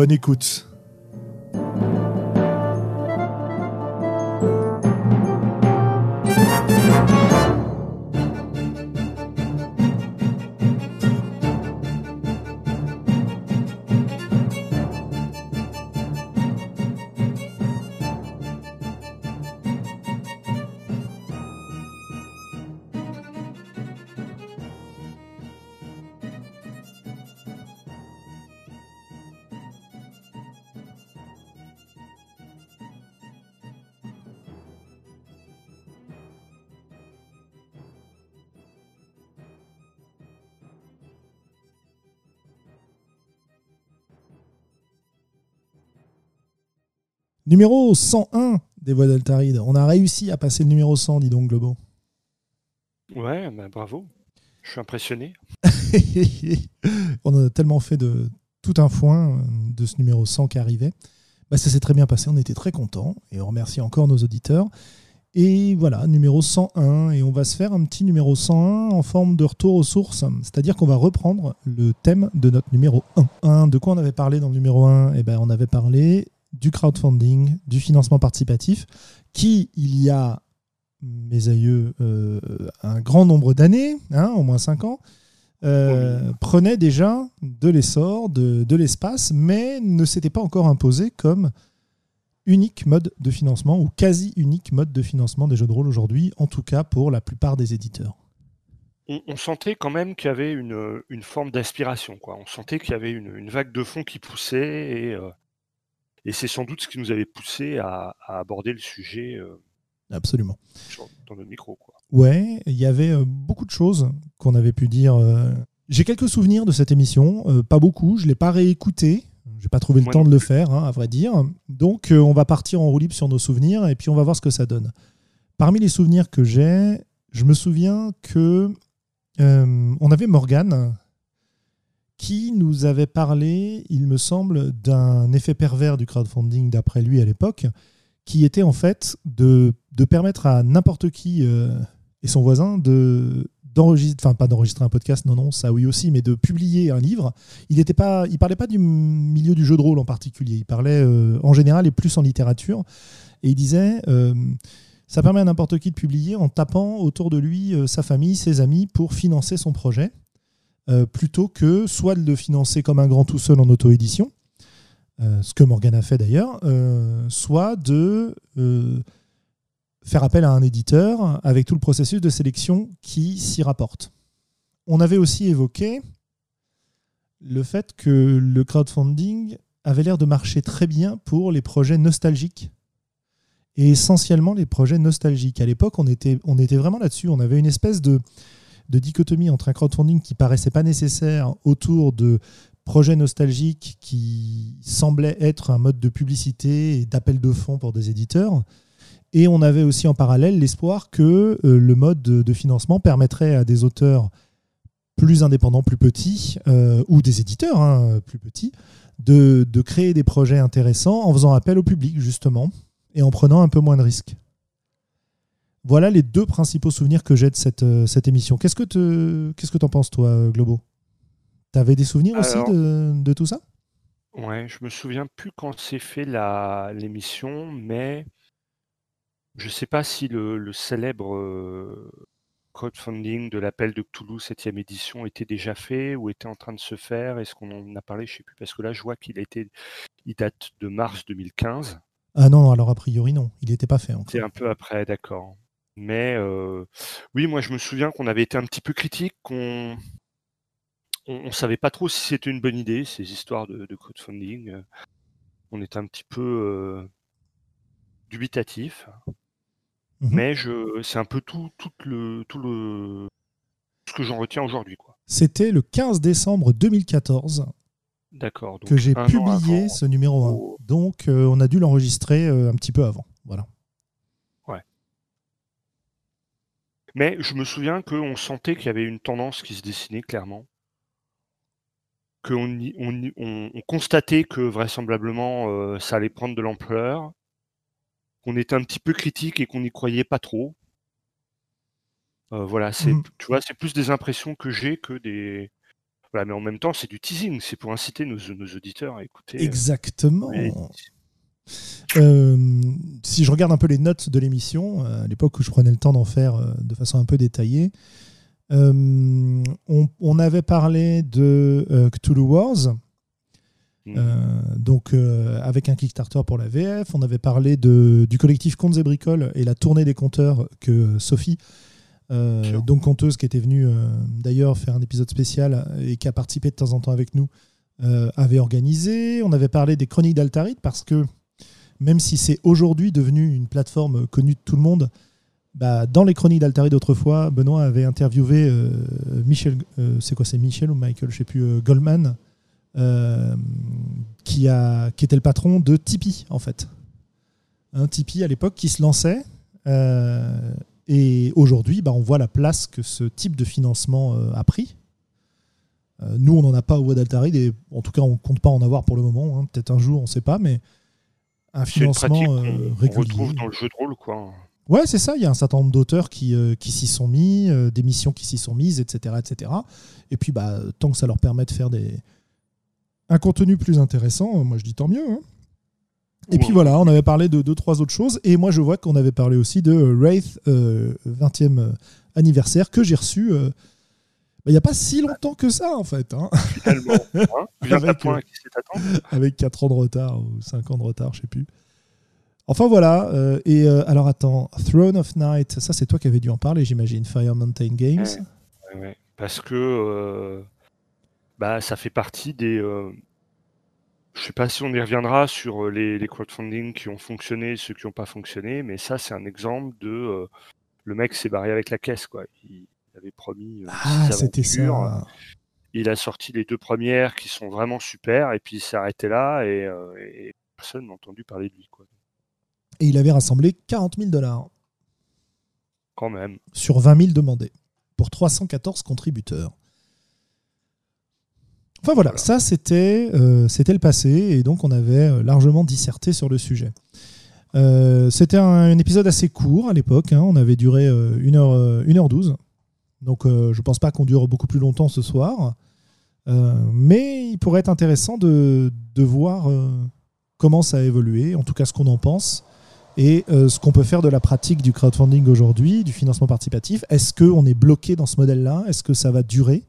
Bonne écoute. Numéro 101 des voix d'Altaride. On a réussi à passer le numéro 100, dis donc, Globo. Ouais, bah, bravo. Je suis impressionné. on a tellement fait de tout un foin euh, de ce numéro 100 qui arrivait. Bah, ça s'est très bien passé, on était très contents et on remercie encore nos auditeurs. Et voilà, numéro 101. Et on va se faire un petit numéro 101 en forme de retour aux sources. C'est-à-dire qu'on va reprendre le thème de notre numéro 1. De quoi on avait parlé dans le numéro 1 Eh ben, On avait parlé du crowdfunding, du financement participatif, qui, il y a, mes aïeux, euh, un grand nombre d'années, hein, au moins 5 ans, euh, prenait déjà de l'essor, de, de l'espace, mais ne s'était pas encore imposé comme unique mode de financement ou quasi unique mode de financement des jeux de rôle aujourd'hui, en tout cas pour la plupart des éditeurs. On, sentait quand même qu'il y avait une, une forme d'aspiration. Quoi. On sentait qu'il y avait une, une, vague de fond qui poussait et, euh, et c'est sans doute ce qui nous avait poussé à, aborder le sujet. Euh, Absolument. dans notre micro. Quoi. Ouais, il y avait euh, beaucoup de choses qu'on avait pu dire. Euh. J'ai quelques souvenirs de cette émission, pas beaucoup, je ne l'ai pas réécouté. J'ai pas trouvé le temps de le faire, hein, à vrai dire. Donc, on va partir en roue libre sur nos souvenirs et puis on va voir ce que ça donne. Parmi les souvenirs que j'ai, je me souviens que on avait Morgane qui nous avait parlé, il me semble, d'un effet pervers du crowdfunding d'après lui à l'époque, qui était en fait de, permettre à n'importe qui euh, et son voisin de d'enregistrer, enfin pas d'enregistrer un podcast, non non, ça oui aussi, mais de publier un livre. Il était pas, il parlait pas du milieu du jeu de rôle en particulier. Il parlait euh, en général et plus en littérature, et il disait. Euh, ça permet à n'importe qui de publier en tapant autour de lui sa famille, ses amis pour financer son projet. Euh, plutôt que soit de le financer comme un grand tout seul en auto-édition, euh, ce que Morgan a fait d'ailleurs, euh, soit de faire appel à un éditeur avec tout le processus de sélection qui s'y rapporte. On avait aussi évoqué le fait que le crowdfunding avait l'air de marcher très bien pour les projets nostalgiques et essentiellement les projets nostalgiques. À l'époque, on était, on était vraiment là-dessus. On avait une espèce de, de dichotomie entre un crowdfunding qui paraissait pas nécessaire autour de projets nostalgiques qui semblaient être un mode de publicité et d'appel de fonds pour des éditeurs. Et on avait aussi en parallèle l'espoir que euh, le mode de, financement permettrait à des auteurs plus indépendants, plus petits, euh, ou des éditeurs hein, plus petits, de, de, créer des projets intéressants en faisant appel au public, justement, et en prenant un peu moins de risques. Voilà les deux principaux souvenirs que j'ai de cette, euh, cette émission. Qu'est-ce que tu qu'est-ce que en penses, toi, euh, Globo? Tu avais des souvenirs aussi de, de, tout ça? Ouais, je me souviens plus quand c'est fait l'émission, mais je sais pas si le, le célèbre euh, crowdfunding de l'appel de Cthulhu 7e édition était déjà fait ou était en train de se faire. Est-ce qu'on en a parlé? Je sais plus, parce que là, je vois qu'il a été, il date de mars 2015. Ah non, alors a priori non, il n'était pas fait. C'est un peu après, d'accord. Mais euh, oui, moi je me souviens qu'on avait été un petit peu critique, qu'on on, savait pas trop si c'était une bonne idée, ces histoires de, crowdfunding. On était un petit peu euh, dubitatif. Mmh mais je c'est un peu tout, tout le tout le ce que j'en retiens aujourd'hui. quoi. C'était le 15 décembre 2014 D'accord. que j'ai publié ce numéro 1. Oh. Donc, euh, on a dû l'enregistrer un petit peu avant. Voilà. Ouais. Mais je me souviens qu'on sentait qu'il y avait une tendance qui se dessinait clairement. Qu'on on, on, constatait que vraisemblablement euh, ça allait prendre de l'ampleur. Qu'on était un petit peu critique et qu'on n'y croyait pas trop. voilà, c'est, mmh. tu vois, c'est plus des impressions que j'ai que des, mais en même temps, c'est du teasing, c'est pour inciter nos, auditeurs à écouter. Euh, Exactement. Euh, si je regarde un peu les notes de l'émission, euh, à l'époque où je prenais le temps d'en faire de façon un peu détaillée, on, avait parlé de Cthulhu Wars, mmh. donc avec un Kickstarter pour la VF. On avait parlé de, du collectif Contes et Bricoles et la tournée des compteurs que Sophie euh, donc Conteuse qui était venue euh, d'ailleurs faire un épisode spécial et qui a participé de temps en temps avec nous euh, avait organisé. On avait parlé des chroniques d'Altarit parce que même si c'est aujourd'hui devenu une plateforme connue de tout le monde, bah, dans les chroniques d'Altarit d'autrefois, Benoît avait interviewé Michel, c'est quoi c'est Michel ou Michael, je sais plus, Goldman, qui, a, qui était le patron de Tipeee en fait. Un Tipeee à l'époque qui se lançait et aujourd'hui, bah, on voit la place que ce type de financement euh, a pris. Euh, nous, on n'en a pas au d'Altaride, et en tout cas, on ne compte pas en avoir pour le moment. Hein. Peut-être un jour, on ne sait pas, mais un financement euh, régulier. On retrouve dans le jeu de rôle, quoi. Ouais, c'est ça. Il y a un certain nombre d'auteurs qui, qui s'y sont mis, des missions qui s'y sont mises, etc., etc. Et puis, bah, tant que ça leur permet de faire des... un contenu plus intéressant, moi je dis tant mieux. Hein. Et puis voilà, on avait parlé de deux, trois autres choses. Et moi, je vois qu'on avait parlé aussi de Wraith 20e euh, euh, anniversaire que j'ai reçu euh, il n'y a pas si longtemps que ça, en fait. Hein. Finalement, hein avec, avec 4 ans de retard ou 5 ans de retard, je sais plus. Enfin voilà. et alors attends, Throne of Night, ça c'est toi qui avais dû en parler, j'imagine, Fire Mountain Games. Ouais, Parce que bah, ça fait partie des, je sais pas si on y reviendra sur euh, les, crowdfunding qui ont fonctionné, ceux qui n'ont pas fonctionné, mais ça, c'est un exemple de euh, le mec s'est barré avec la caisse, quoi. Il, avait promis. Euh, ah, c'était ça. Il a sorti les deux premières qui sont vraiment super, et puis il s'est arrêté là, et, personne n'a entendu parler de lui, quoi. Et il avait rassemblé 40 000 dollars. Quand même. Sur 20 000 demandés, pour 314 contributeurs. Enfin voilà, ça c'était euh, c'était le passé et donc on avait euh, largement disserté sur le sujet. Euh, c'était un, épisode assez court à l'époque, hein. on avait duré 1h, 1h12, donc je pense pas qu'on dure beaucoup plus longtemps ce soir, mais il pourrait être intéressant de, de voir comment ça a évolué, en tout cas ce qu'on en pense, et ce qu'on peut faire de la pratique du crowdfunding aujourd'hui, du financement participatif. Est-ce qu'on est bloqué dans ce modèle-là? Est-ce que ça va durer?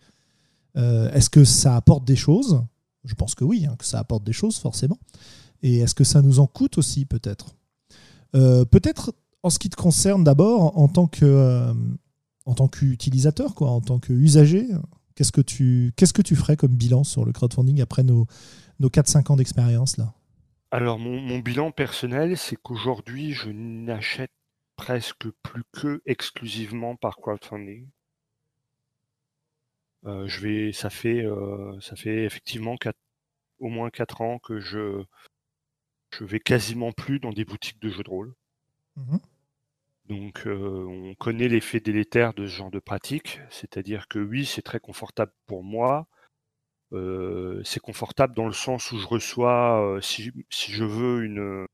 Euh, est-ce que ça apporte des choses? Je pense que oui, hein, que ça apporte des choses forcément. Et est-ce que ça nous en coûte aussi peut-être? Euh, Peut-être en ce qui te concerne d'abord en tant que euh, en tant qu'utilisateur, quoi, en tant qu'usager, qu'est-ce que tu qu'est-ce que tu ferais comme bilan sur le crowdfunding après nos, nos 4-5 ans d'expérience là? Alors mon, bilan personnel, c'est qu'aujourd'hui je n'achète presque plus que exclusivement par crowdfunding. Euh, je vais, ça fait, euh, ça fait effectivement au moins 4 ans que je, je vais quasiment plus dans des boutiques de jeux de rôle. Mmh Donc, euh, on connaît l'effet délétère de ce genre de pratique, c'est-à-dire que oui, c'est très confortable pour moi. c'est confortable dans le sens où je reçois, si, si, je veux une,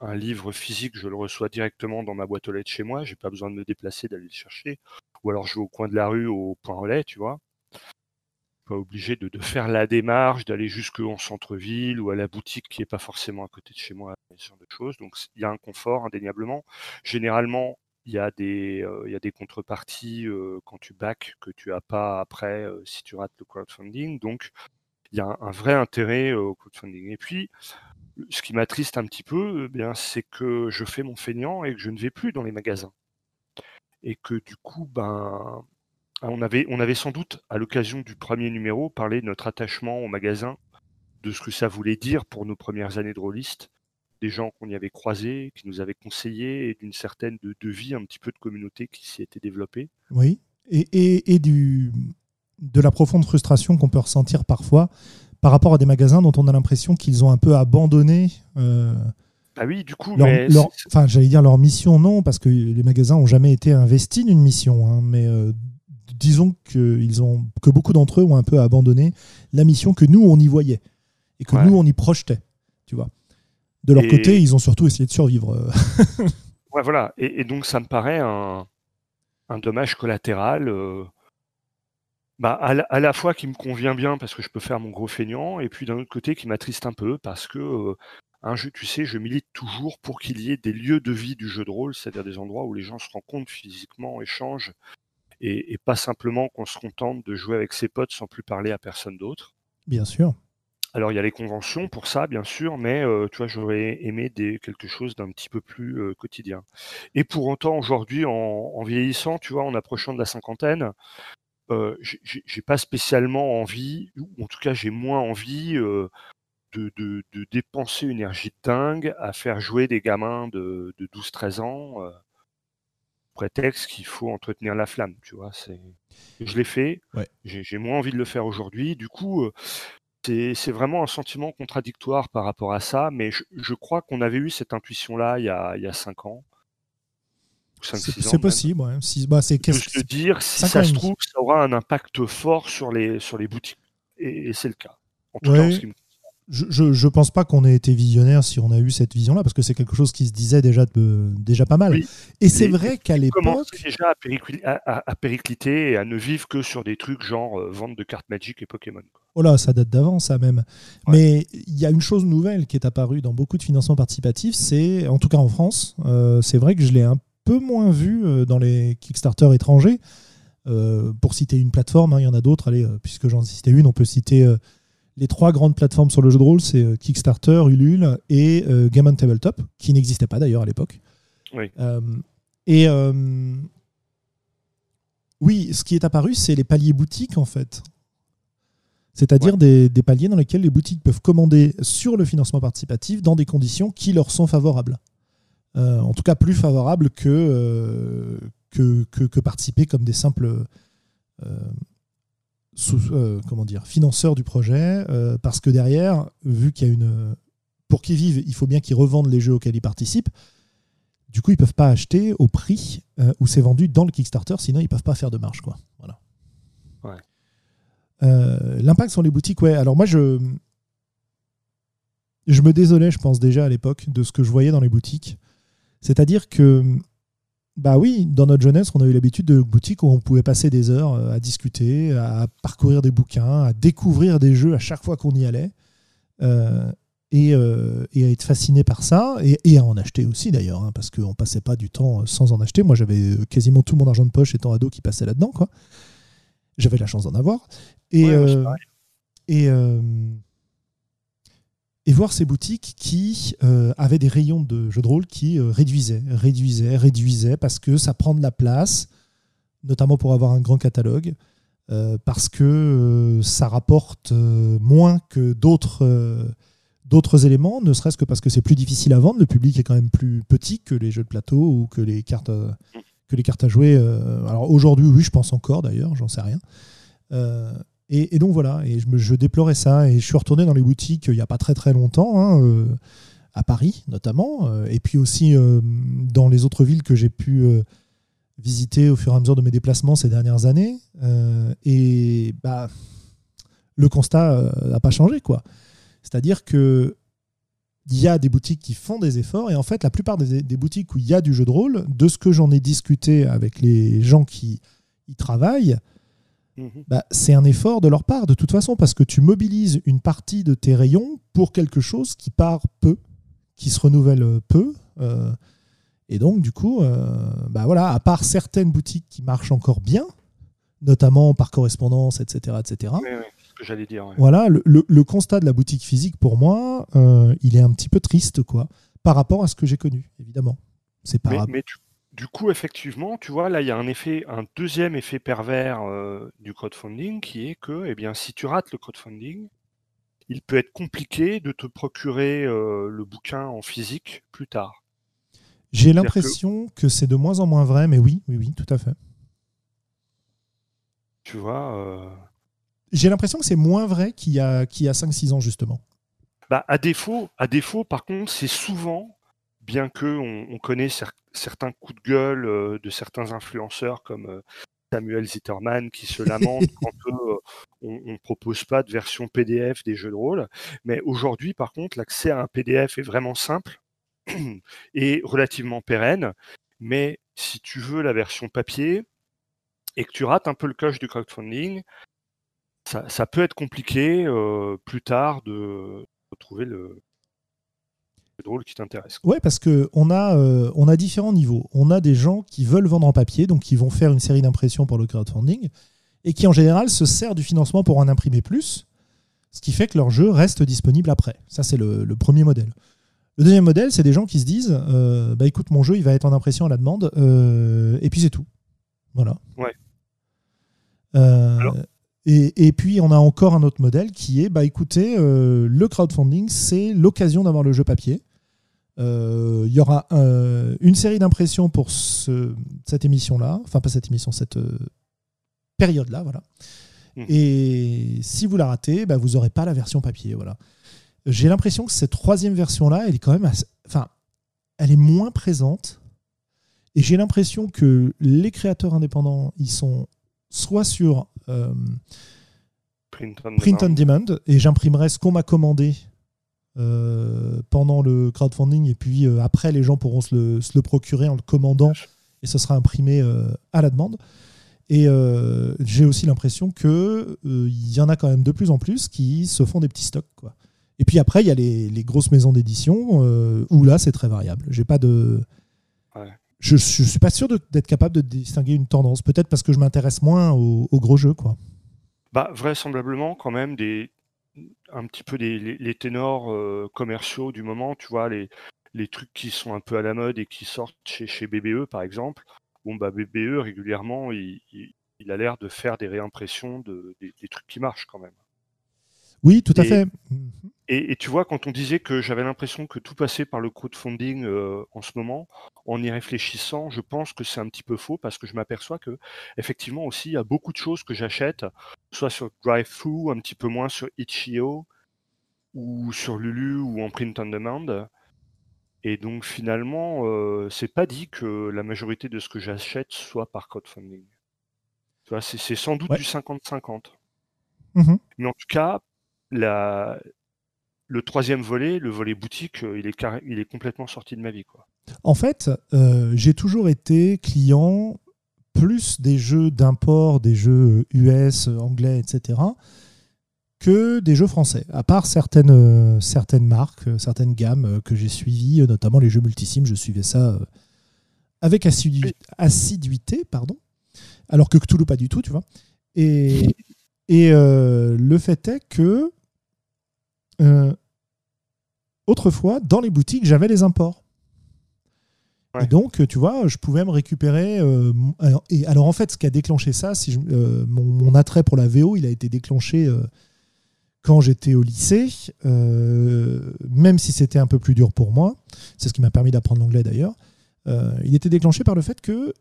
un livre physique, je le reçois directement dans ma boîte aux lettres chez moi. J'ai pas besoin de me déplacer, d'aller le chercher. Ou alors je vais au coin de la rue, au point relais, tu vois pas obligé de, faire la démarche, d'aller jusqu'en centre-ville ou à la boutique qui est pas forcément à côté de chez moi, ce genre de choses. Donc il y a un confort indéniablement. Généralement, il y a des, euh, y a des contreparties euh, quand tu back que tu as pas après euh, si tu rates le crowdfunding. Donc il y a un, vrai intérêt au crowdfunding. Et puis ce qui m'attriste un petit peu, eh bien c'est que je fais mon feignant et que je ne vais plus dans les magasins. Et que du coup, ben, on avait, on avait sans doute, à l'occasion du premier numéro, parlé de notre attachement au magasin, de ce que ça voulait dire pour nos premières années de rôliste, des gens qu'on y avait croisés, qui nous avaient conseillé, et d'une certaine de, vie, un petit peu de communauté qui s'y était développée. Oui, et, et, du, de la profonde frustration qu'on peut ressentir parfois par rapport à des magasins dont on a l'impression qu'ils ont un peu abandonné. ah oui, du coup, enfin, j'allais dire leur mission, non, parce que les magasins n'ont jamais été investis d'une mission, hein, mais disons que, ont, que beaucoup d'entre eux ont un peu abandonné la mission que nous, on y voyait et que nous, on y projetait. Tu vois. De leur côté, ils ont surtout essayé de survivre. ouais, voilà. Et, donc, ça me paraît un, dommage collatéral. Euh, bah, à, la, fois qui me convient bien parce que je peux faire mon gros feignant, et puis d'un autre côté qui m'attriste un peu parce que euh, un jeu, tu sais, je milite toujours pour qu'il y ait des lieux de vie du jeu de rôle, c'est-à-dire des endroits où les gens se rencontrent physiquement, échangent, et, pas simplement qu'on se contente de jouer avec ses potes sans plus parler à personne d'autre. Bien sûr. Alors il y a les conventions pour ça, bien sûr, mais euh, tu vois, j'aurais aimé des, quelque chose d'un petit peu plus euh, quotidien. Et pour autant, aujourd'hui, en, vieillissant, tu vois, en approchant de la cinquantaine, euh, j'ai pas spécialement envie, ou en tout cas j'ai moins envie euh, de, de, de, dépenser une énergie dingue à faire jouer des gamins de, de 12-13 ans prétexte qu'il faut entretenir la flamme, tu vois. C'est, je l'ai fait. J'ai moins envie de le faire aujourd'hui. Du coup, euh, c'est vraiment un sentiment contradictoire par rapport à ça, mais je, crois qu'on avait eu cette intuition-là il y a, il y a 5 ans. C'est possible, ouais. Si, bah, c'est de dire, si ça se trouve, ça aura un impact fort sur les, sur les boutiques. Et, c'est le cas. En tout cas, en ce qui me je, je, pense pas qu'on ait été visionnaire si on a eu cette vision-là, parce que c'est quelque chose qui se disait déjà, de, déjà pas mal. Et c'est vrai qu'à l'époque. commence déjà à, péricliter et à ne vivre que sur des trucs genre euh, vente de cartes Magic et Pokémon. Oh là, ça date d'avant, ça même. Mais il y a une chose nouvelle qui est apparue dans beaucoup de financements participatifs, c'est, en tout cas en France, euh, c'est vrai que je l'ai un peu moins vu euh, dans les Kickstarter étrangers. pour citer une plateforme, hein, il y en a d'autres, allez, puisque j'en citais une, on peut citer les trois grandes plateformes sur le jeu de rôle, c'est euh, Kickstarter, Ulule et euh, Game on Tabletop, qui n'existait pas d'ailleurs à l'époque. Oui. Euh, et oui, ce qui est apparu, c'est les paliers boutiques en fait. C'est-à-dire des, paliers dans lesquels les boutiques peuvent commander sur le financement participatif dans des conditions qui leur sont favorables. en tout cas, plus favorables que, que, que, participer comme des simples euh, comment dire, financeur du projet, euh, parce que derrière, vu qu'il y a une. Pour qu'ils vivent, il faut bien qu'ils revendent les jeux auxquels ils participent. Du coup, ils peuvent pas acheter au prix euh, où c'est vendu dans le Kickstarter, sinon ils peuvent pas faire de marge. Quoi. Voilà. L'impact sur les boutiques, ouais. Alors moi, je. Je me désolais, je pense déjà à l'époque, de ce que je voyais dans les boutiques. C'est-à-dire que bah oui, dans notre jeunesse, on a eu l'habitude de boutiques où on pouvait passer des heures euh, à discuter, à parcourir des bouquins, à découvrir des jeux à chaque fois qu'on y allait, euh, euh, et, à être fasciné par ça, et, à en acheter aussi d'ailleurs, hein, parce qu'on passait pas du temps sans en acheter. Moi, j'avais quasiment tout mon argent de poche étant ado qui passait là-dedans, quoi. J'avais la chance d'en avoir. Et, et et voir ces boutiques qui euh, avaient des rayons de jeux de rôle qui euh, réduisaient, réduisaient, réduisaient, parce que ça prend de la place, notamment pour avoir un grand catalogue, euh, parce que ça rapporte moins que d'autres éléments, ne serait-ce que parce que c'est plus difficile à vendre, le public est quand même plus petit que les jeux de plateau ou que les cartes, que les cartes à jouer. alors aujourd'hui, oui, je pense encore d'ailleurs, j'en sais rien. Et, donc voilà, et je, déplorais ça. Et je suis retourné dans les boutiques il n'y a pas très très longtemps, hein, euh, à Paris notamment, euh, et puis aussi euh, dans les autres villes que j'ai pu visiter au fur et à mesure de mes déplacements ces dernières années. et bah, le constat n'a pas changé. quoi. C'est-à-dire que il y a des boutiques qui font des efforts, et en fait, la plupart des boutiques où il y a du jeu de rôle, de ce que j'en ai discuté avec les gens qui y travaillent, Mhm. Bah, c'est un effort de leur part, de toute façon, parce que tu mobilises une partie de tes rayons pour quelque chose qui part peu, qui se renouvelle peu. Euh, et donc, du coup, euh, bah voilà, à part certaines boutiques qui marchent encore bien, notamment par correspondance, etc. etc. ce que j'allais dire. Voilà, le, constat de la boutique physique, pour moi, euh, il est un petit peu triste, quoi, par rapport à ce que j'ai connu, évidemment. C'est pas. Mais, du coup, effectivement, tu vois, là, il y a un effet, un deuxième effet pervers euh, du crowdfunding qui est que, eh bien, si tu rates le crowdfunding, il peut être compliqué de te procurer euh, le bouquin en physique plus tard. J'ai l'impression que, c'est de moins en moins vrai, mais oui, oui, oui, tout à fait. Tu vois J'ai l'impression que c'est moins vrai qu'il y a, qu'il y a 5-6 ans, justement. Bah, à, défaut, à défaut, par contre, c'est souvent, bien que on, connaît certains coups de gueule de certains influenceurs comme Samuel Zitterman qui se lamente quand on ne propose pas de version PDF des jeux de rôle. Mais aujourd'hui, par contre, l'accès à un PDF est vraiment simple et relativement pérenne. Mais si tu veux la version papier et que tu rates un peu le coche du crowdfunding, ça, peut être compliqué euh, plus tard de retrouver le, drôle qui t'intéresse. Ouais, parce que on a, euh, on a différents niveaux. On a des gens qui veulent vendre en papier, donc qui vont faire une série d'impressions pour le crowdfunding, et qui en général se servent du financement pour en imprimer plus, ce qui fait que leur jeu reste disponible après. Ça, c'est le, premier modèle. Le deuxième modèle, c'est des gens qui se disent euh, bah écoute, mon jeu, il va être en impression à la demande, euh, et puis c'est tout. Voilà. Ouais. Et, et, puis, on a encore un autre modèle qui est, bah écoutez, euh, le crowdfunding, c'est l'occasion d'avoir le jeu papier. Euh, il y aura une série d'impressions pour ce, cette émission-là, enfin pas cette émission, cette euh, période-là, voilà. Mmh. Et si vous la ratez, bah, vous n'aurez pas la version papier, voilà. J'ai l'impression que cette troisième version-là, elle est quand même, enfin, elle est moins présente. Et j'ai l'impression que les créateurs indépendants, ils sont soit sur euh, print, on, demand. et j'imprimerai ce qu'on m'a commandé euh, pendant le crowdfunding et puis euh, après les gens pourront se le, procurer en le commandant et ce sera imprimé à la demande. Et j'ai aussi l'impression qu'il il y en a quand même de plus en plus qui se font des petits stocks. Quoi. Et puis après, il y a les, grosses maisons d'édition où là, c'est très variable. J'ai pas de je, ne suis pas sûr d'être capable de distinguer une tendance. Peut-être parce que je m'intéresse moins aux, gros jeux, quoi. Bah, vraisemblablement, quand même, des, un petit peu des, les, ténors euh, commerciaux du moment, tu vois, les, les trucs qui sont un peu à la mode et qui sortent chez, chez BBE, par exemple. Bon, bah, BBE, régulièrement, il, il, a l'air de faire des réimpressions de, des trucs qui marchent, quand même. Oui, tout à fait. Et, tu vois, quand on disait que j'avais l'impression que tout passait par le crowdfunding euh, en ce moment, en y réfléchissant, je pense que c'est un petit peu faux parce que je m'aperçois que effectivement aussi il y a beaucoup de choses que j'achète, soit sur DriveThru, un petit peu moins sur Itch.io ou sur Lulu ou en print on demand. Et donc finalement, euh, c'est pas dit que la majorité de ce que j'achète soit par crowdfunding. c'est sans doute du 50-50. Mmh Mais en tout cas, la, le troisième volet, le volet boutique, euh, il est, il est complètement sorti de ma vie. Quoi. En fait, euh, j'ai toujours été client plus des jeux d'import, des jeux US, anglais, etc., que des jeux français. À part certaines, euh, certaines marques, certaines gammes que j'ai suivies, notamment les jeux multisimes, je suivais ça avec assiduité, pardon, alors que Cthulhu pas du tout, tu vois. Et, et le fait est que euh, autrefois, dans les boutiques, j'avais les imports. Et donc, tu vois, je pouvais me récupérer. Euh, et alors, en fait, ce qui a déclenché ça, si euh, mon, attrait pour la VO, il a été déclenché quand j'étais au lycée, même si c'était un peu plus dur pour moi. C'est ce qui m'a permis d'apprendre l'anglais d'ailleurs. il était déclenché par le fait que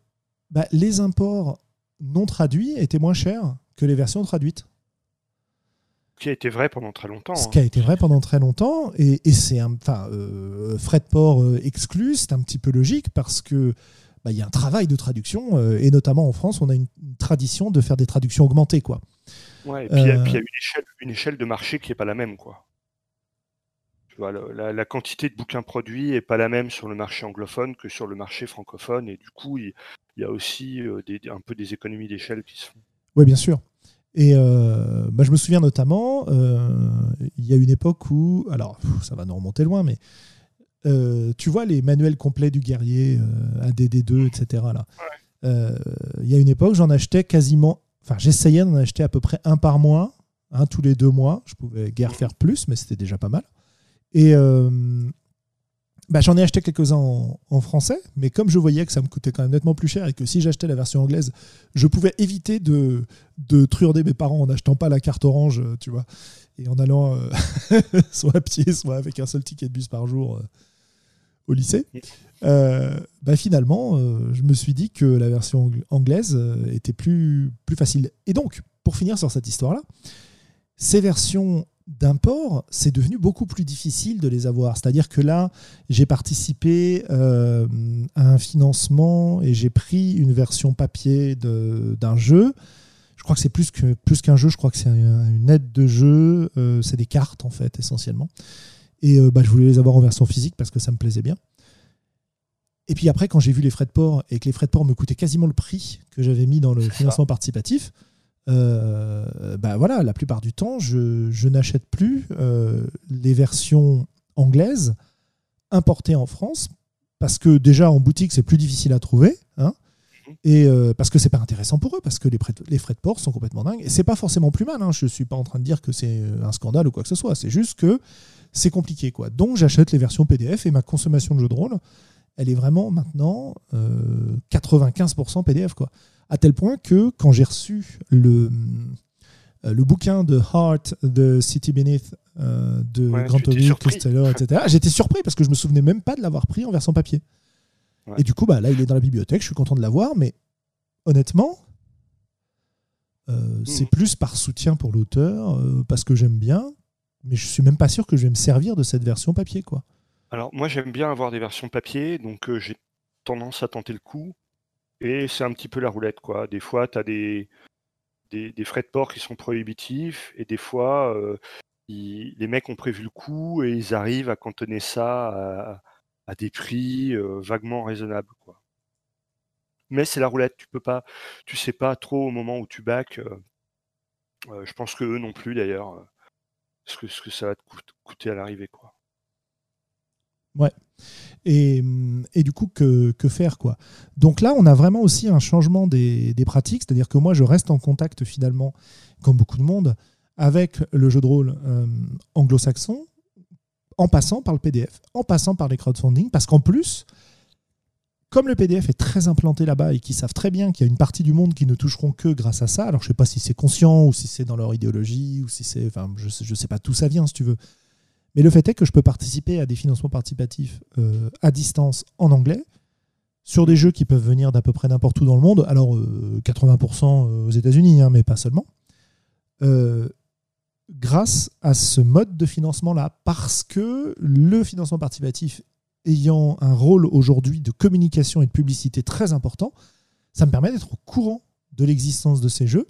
bah, les imports non traduits étaient moins chers que les versions traduites qui a été vrai pendant très longtemps. Ce qui a hein. été vrai pendant très longtemps, et, c'est un, enfin, euh, frais de port euh, exclu, c'est un petit peu logique parce que bah, il y a un travail de traduction, euh, et notamment en France, on a une, tradition de faire des traductions augmentées, quoi. Ouais, et puis il y a, une, échelle, une échelle de marché qui est pas la même, quoi. Tu vois, la, quantité de bouquins produits est pas la même sur le marché anglophone que sur le marché francophone, et du coup, il, y a aussi des, un peu des économies d'échelle qui se font. Oui, bien sûr. Et euh, bah, je me souviens notamment, euh, il y a une époque où, alors ça va nous remonter loin, mais euh, tu vois les manuels complets du guerrier, ADD2, etc. Là. il y a une époque, j'en achetais quasiment, enfin j'essayais d'en acheter à peu près un par mois, un tous les deux mois. Je pouvais guère faire plus, mais c'était déjà pas mal. Et bah, j'en ai acheté quelques-uns en, français, mais comme je voyais que ça me coûtait quand même nettement plus cher et que si j'achetais la version anglaise, je pouvais éviter de, de truarder mes parents en n'achetant pas la carte orange, euh, tu vois, et en allant euh, soit à pied, soit avec un seul ticket de bus par jour. Euh, au lycée. bah finalement, je me suis dit que la version anglaise était plus, plus facile. Et donc, pour finir sur cette histoire-là, ces versions d'import, c'est devenu beaucoup plus difficile de les avoir. C'est-à-dire que là, j'ai participé euh, à un financement et j'ai pris une version papier d'un jeu. Je crois que c'est plus qu'un plus qu'un jeu, je crois que c'est une aide de jeu, euh, c'est des cartes en fait essentiellement. Et euh, bah, je voulais les avoir en version physique parce que ça me plaisait bien. Et puis après, quand j'ai vu les frais de port et que les frais de port me coûtaient quasiment le prix que j'avais mis dans le financement participatif, euh, bah voilà, la plupart du temps, je, n'achète plus euh, les versions anglaises importées en France parce que déjà en boutique c'est plus difficile à trouver, hein, et euh, parce que c'est pas intéressant pour eux, parce que les, les, frais de port sont complètement dingues. Et c'est pas forcément plus mal. Hein, je suis pas en train de dire que c'est un scandale ou quoi que ce soit. C'est juste que c'est compliqué, quoi. Donc j'achète les versions PDF et ma consommation de jeux de rôle, elle est vraiment maintenant 95% PDF, quoi à tel point que quand j'ai reçu le, euh, le bouquin de Heart, de City Beneath, euh, de ouais, Grant Costello, etc., j'étais surpris parce que je me souvenais même pas de l'avoir pris en version papier. Et du coup, bah, là, il est dans la bibliothèque, je suis content de l'avoir, mais honnêtement, euh, mmh. c'est plus par soutien pour l'auteur, parce que j'aime bien, mais je suis même pas sûr que je vais me servir de cette version papier. quoi. Alors, moi, j'aime bien avoir des versions papier, donc j'ai tendance à tenter le coup. Et c'est un petit peu la roulette, quoi. Des fois, tu as des, frais de port qui sont prohibitifs, et des fois, euh, les mecs ont prévu le coup et ils arrivent à cantonner ça à, des prix euh, vaguement raisonnables, quoi. Mais c'est la roulette, tu peux pas, tu sais pas trop au moment où tu. Euh, je pense que eux non plus d'ailleurs, ce que, ce que ça va te coûter à l'arrivée, quoi. Ouais. Et, du coup, que, faire quoi? Donc là, on a vraiment aussi un changement des, pratiques, c'est-à-dire que moi, je reste en contact finalement, comme beaucoup de monde, avec le jeu de rôle euh, anglo-saxon, en passant par le PDF, en passant par les crowdfunding, parce qu'en plus, comme le PDF est très implanté là-bas et qu'ils savent très bien qu'il y a une partie du monde qui ne toucheront que grâce à ça, alors je ne sais pas si c'est conscient ou si c'est dans leur idéologie ou si c'est, enfin, je ne sais pas, tout ça vient si tu veux. Mais le fait est que je peux participer à des financements participatifs euh, à distance en anglais sur des jeux qui peuvent venir d'à peu près n'importe où dans le monde. Alors, 80% euh, aux États-Unis, hein, mais pas seulement. Euh, grâce à ce mode de financement-là, parce que le financement participatif ayant un rôle aujourd'hui de communication et de publicité très important, ça me permet d'être au courant de l'existence de ces jeux,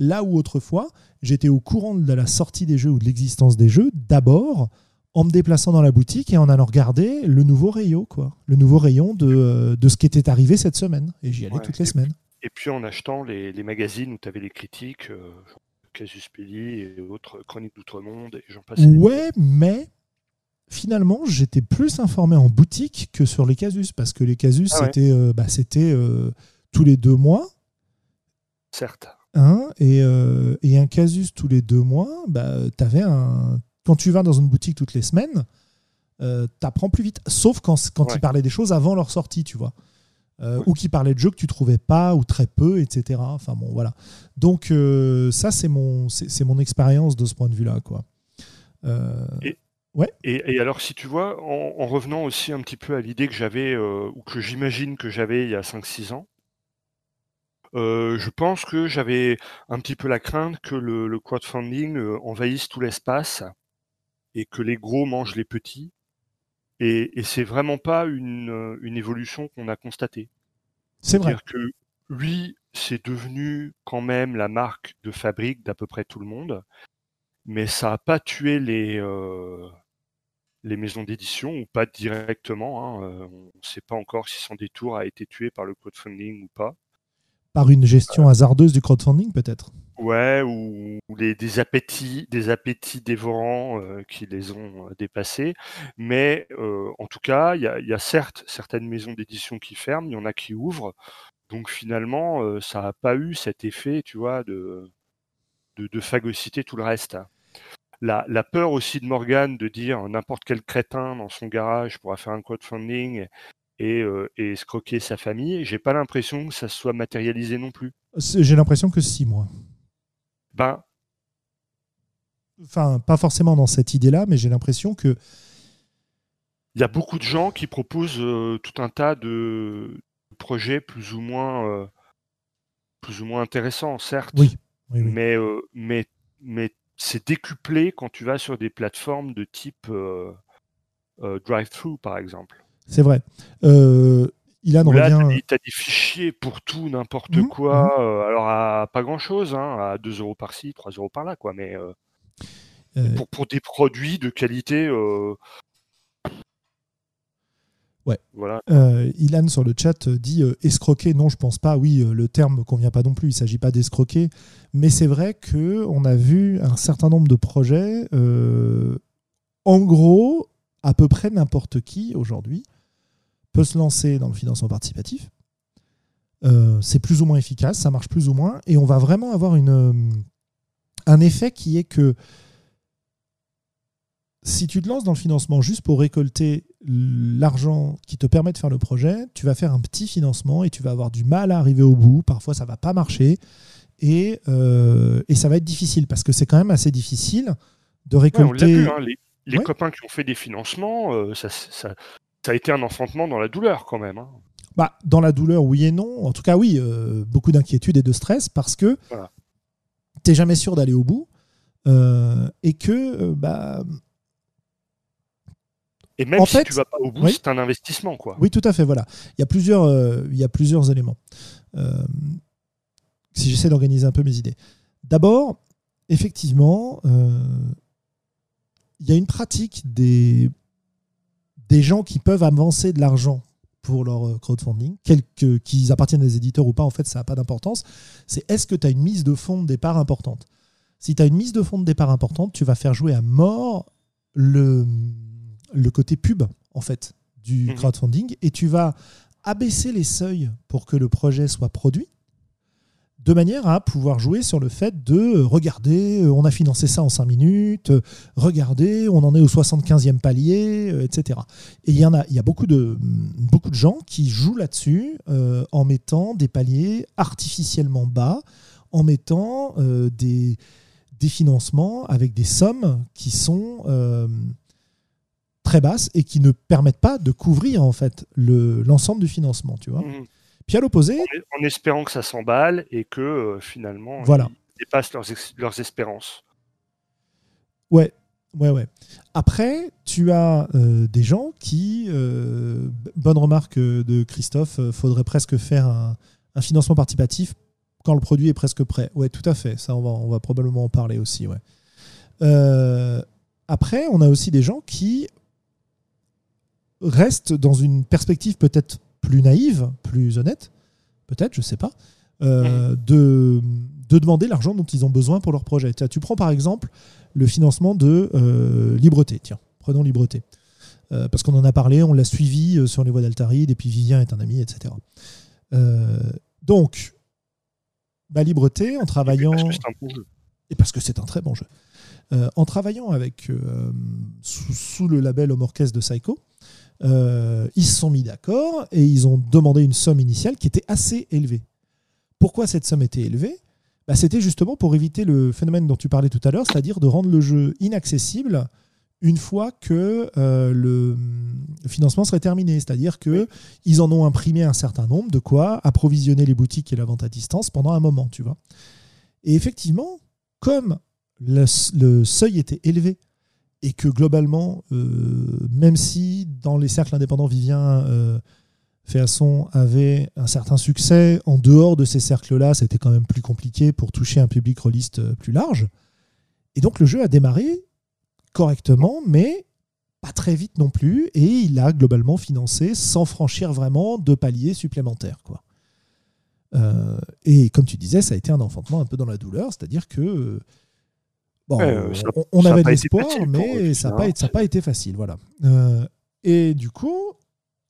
Là où autrefois, j'étais au courant de la sortie des jeux ou de l'existence des jeux, d'abord en me déplaçant dans la boutique et en allant regarder le nouveau rayon, quoi. Le nouveau rayon de, euh, de ce qui était arrivé cette semaine. Et j'y allais toutes les semaines. Et puis en achetant les, magazines où tu avais les critiques, euh, Casus Pelli et autres Chroniques d'Outre-Monde, et j'en passe. Ouais, mais finalement, j'étais plus informé en boutique que sur les casus, parce que les casus, ah c'était euh, bah, tous les deux mois. Certes. Hein, euh, et, un casus tous les deux mois, bah, avais un... quand tu vas dans une boutique toutes les semaines, euh, tu apprends plus vite. Sauf quand, quand ils parlaient des choses avant leur sortie, tu vois. Euh, ou qui parlaient de jeux que tu trouvais pas ou très peu, etc. Enfin bon, voilà. Donc ça, c'est mon, c'est, mon expérience de ce point de vue-là, quoi. Et, ouais. Et, alors, si tu vois, en, en, revenant aussi un petit peu à l'idée que j'avais, ou que j'imagine que j'avais il y a 5-6 ans, euh, je pense que j'avais un petit peu la crainte que le crowdfunding, envahisse tout l'espace et que les gros mangent les petits et et c'est vraiment pas une, une évolution qu'on a constatée. C'est vrai. C'est-à-dire que oui, c'est devenu quand même la marque de fabrique d'à peu près tout le monde, mais ça a pas tué les, les maisons d'édition ou pas directement, hein, on ne sait pas encore si son détour a été tué par le crowdfunding ou pas. Par une gestion hasardeuse du crowdfunding, peut-être? Ouais, ou, les, des appétits, des appétits dévorants euh, qui les ont euh, dépassés. Mais euh, en tout cas, il y a, certes certaines maisons d'édition qui ferment, il y en a qui ouvrent. Donc finalement, ça n'a pas eu cet effet, tu vois, de, de, phagocyter tout le reste. La, la, peur aussi de Morgan de dire n'importe quel crétin dans son garage pourra faire un crowdfunding et, euh, et escroquer sa famille. J'ai pas l'impression que ça soit matérialisé non plus. J'ai l'impression que si, moi. Ben. Enfin, pas forcément dans cette idée-là, mais j'ai l'impression que il y a beaucoup de gens qui proposent tout un tas de projets plus ou moins plus ou moins intéressants, certes. Oui. Mais, mais, mais c'est décuplé quand tu vas sur des plateformes de type drive-thru, par exemple. C'est vrai. Euh, Ilan Là, revient. tu as, des fichiers pour tout, n'importe Mhm, quoi. euh, alors, à pas grand-chose, hein, à 2 euros par-ci, 3 euros par-là, quoi. Mais euh, Euh, pour, pour des produits de qualité. euh, Ouais. Voilà. Euh, Ilan sur le chat dit euh, escroquer. Non, je pense pas. Oui, euh, le terme ne convient pas non plus. Il ne s'agit pas d'escroquer. Mais c'est vrai qu'on a vu un certain nombre de projets. euh, en gros, à peu près n'importe qui aujourd'hui peut se lancer dans le financement participatif. Euh, c'est plus ou moins efficace, ça marche plus ou moins. Et on va vraiment avoir une, euh, un effet qui est que si tu te lances dans le financement juste pour récolter l'argent qui te permet de faire le projet, tu vas faire un petit financement et tu vas avoir du mal à arriver au bout. Parfois, ça va pas marcher. Et, euh, et ça va être difficile parce que c'est quand même assez difficile de Ouais, on l'a récolter. vu, hein, les, les Ouais. copains qui ont fait des financements, euh, ça, ça, ça a été un enfantement dans la douleur quand même. hein. Bah, dans la douleur, oui et non. En tout cas, oui, euh, beaucoup d'inquiétude et de stress parce que Voilà. tu n'es jamais sûr d'aller au bout euh, et que euh, bah, Et même En si fait, tu vas pas au bout, oui. c'est un investissement. quoi. Oui, tout à fait. Voilà. Il y a plusieurs, il y a plusieurs éléments. Si j'essaie d'organiser un peu mes idées. D'abord, effectivement, il y a une pratique des, des gens qui peuvent avancer de l'argent pour leur euh, crowdfunding, qu'ils appartiennent à des éditeurs ou pas, en fait, ça n'a pas d'importance. C'est est-ce que tu as une mise de fonds de départ importante? Si tu as une mise de fonds de départ importante, tu vas faire jouer à mort le, le côté pub, en fait, du Mhm. crowdfunding et tu vas abaisser les seuils pour que le projet soit produit de manière à pouvoir jouer sur le fait de euh, regarder, euh, on a financé ça en 5 minutes, euh, regardez, on en est au 75e palier, etc. Et il y en a, il y a beaucoup de, beaucoup de gens qui jouent là-dessus en mettant des paliers artificiellement bas, en mettant des, des financements avec des sommes qui sont très basses et qui ne permettent pas de couvrir en fait le- l'ensemble du financement, tu vois. Mhm. Puis à l'opposé, En, en espérant que ça s'emballe et que euh, finalement, Voilà. ils dépassent leurs, leurs espérances. Ouais, ouais, ouais. Après, tu as euh, des gens qui, euh, bonne remarque de Christophe, faudrait presque faire un, un financement participatif quand le produit est presque prêt. Ouais, tout à fait. Ça, on va, on va probablement en parler aussi. Ouais. Euh, après, on a aussi des gens qui restent dans une perspective peut-être plus naïve, plus honnête, peut-être, je sais pas, euh, de, de demander l'argent dont ils ont besoin pour leur projet. Tiens, Tu prends par exemple le financement de euh, Libreté. Tiens, prenons Libreté. Euh, parce qu'on en a parlé, on l'a suivi sur les voies d'Altaride, et puis Vivien est un ami, etc. Donc, bah, Libreté, en travaillant. Parce que c'est un bon jeu. Et parce que c'est un très bon jeu. En travaillant avec sous, sous le label Home Orchestre de Psycho, euh, ils se sont mis d'accord et ils ont demandé une somme initiale qui était assez élevée. Pourquoi cette somme était élevée? Bah, C'était justement pour éviter le phénomène dont tu parlais tout à l'heure, c'est-à-dire de rendre le jeu inaccessible une fois que euh, le, financement serait terminé. C'est-à-dire que ils en ont imprimé un certain nombre, de quoi approvisionner les boutiques et la vente à distance pendant un moment, tu vois. Et effectivement, comme le, le seuil était élevé et que globalement, euh, même si dans les cercles indépendants, Vivien euh, Féasson avait un certain succès, en dehors de ces cercles-là, c'était quand même plus compliqué pour toucher un public rôliste euh, plus large. Et donc le jeu a démarré correctement, mais pas très vite non plus, et il a globalement financé sans franchir vraiment de paliers supplémentaires. Quoi. Euh, et comme tu disais, ça a été un enfantement un peu dans la douleur, c'est-à-dire que bon, euh, ça- on, on ça a avait de l'espoir, mais ça n'a pas, été- pas facile. Voilà. Euh, et du coup,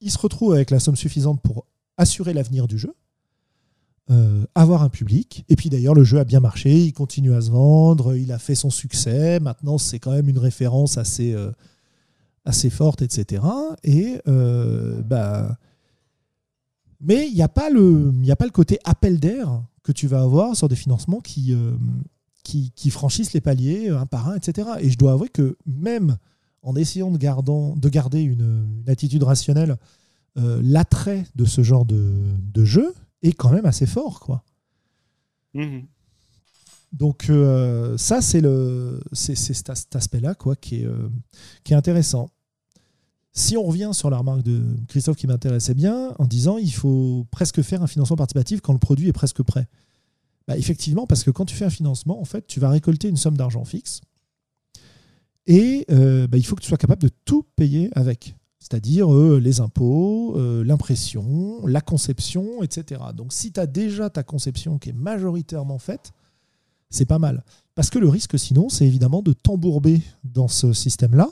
il se retrouve avec la somme suffisante pour assurer l'avenir du jeu, euh, avoir un public. Et puis d'ailleurs, le jeu a bien marché, il continue à se vendre, il a fait son succès. Maintenant, c'est quand même une référence assez, assez forte, etc. Et bah, mais il n'y a, pas le- il y a pas le côté appel d'air que tu vas avoir sur des financements qui, qui, qui franchissent les paliers un par un, etc. Et je dois avouer que même en essayant de, de garder une, attitude rationnelle, euh, l'attrait de ce genre de, jeu est quand même assez fort. quoi. Mhm. Donc euh, ça, c'est cet aspect-là quoi, qui, est, euh, qui est intéressant. Si on revient sur la remarque de Christophe qui m'intéressait bien, en disant il faut presque faire un financement participatif quand le produit est presque prêt. Bah, effectivement, parce que quand tu fais un financement, en fait, tu vas récolter une somme d'argent fixe et euh, bah, il faut que tu sois capable de tout payer avec. C'est-à-dire euh, les impôts, euh, l'impression, la conception, etc. Donc si tu as déjà ta conception qui est majoritairement faite, c'est pas mal. Parce que le risque sinon, c'est évidemment de t'embourber dans ce système-là,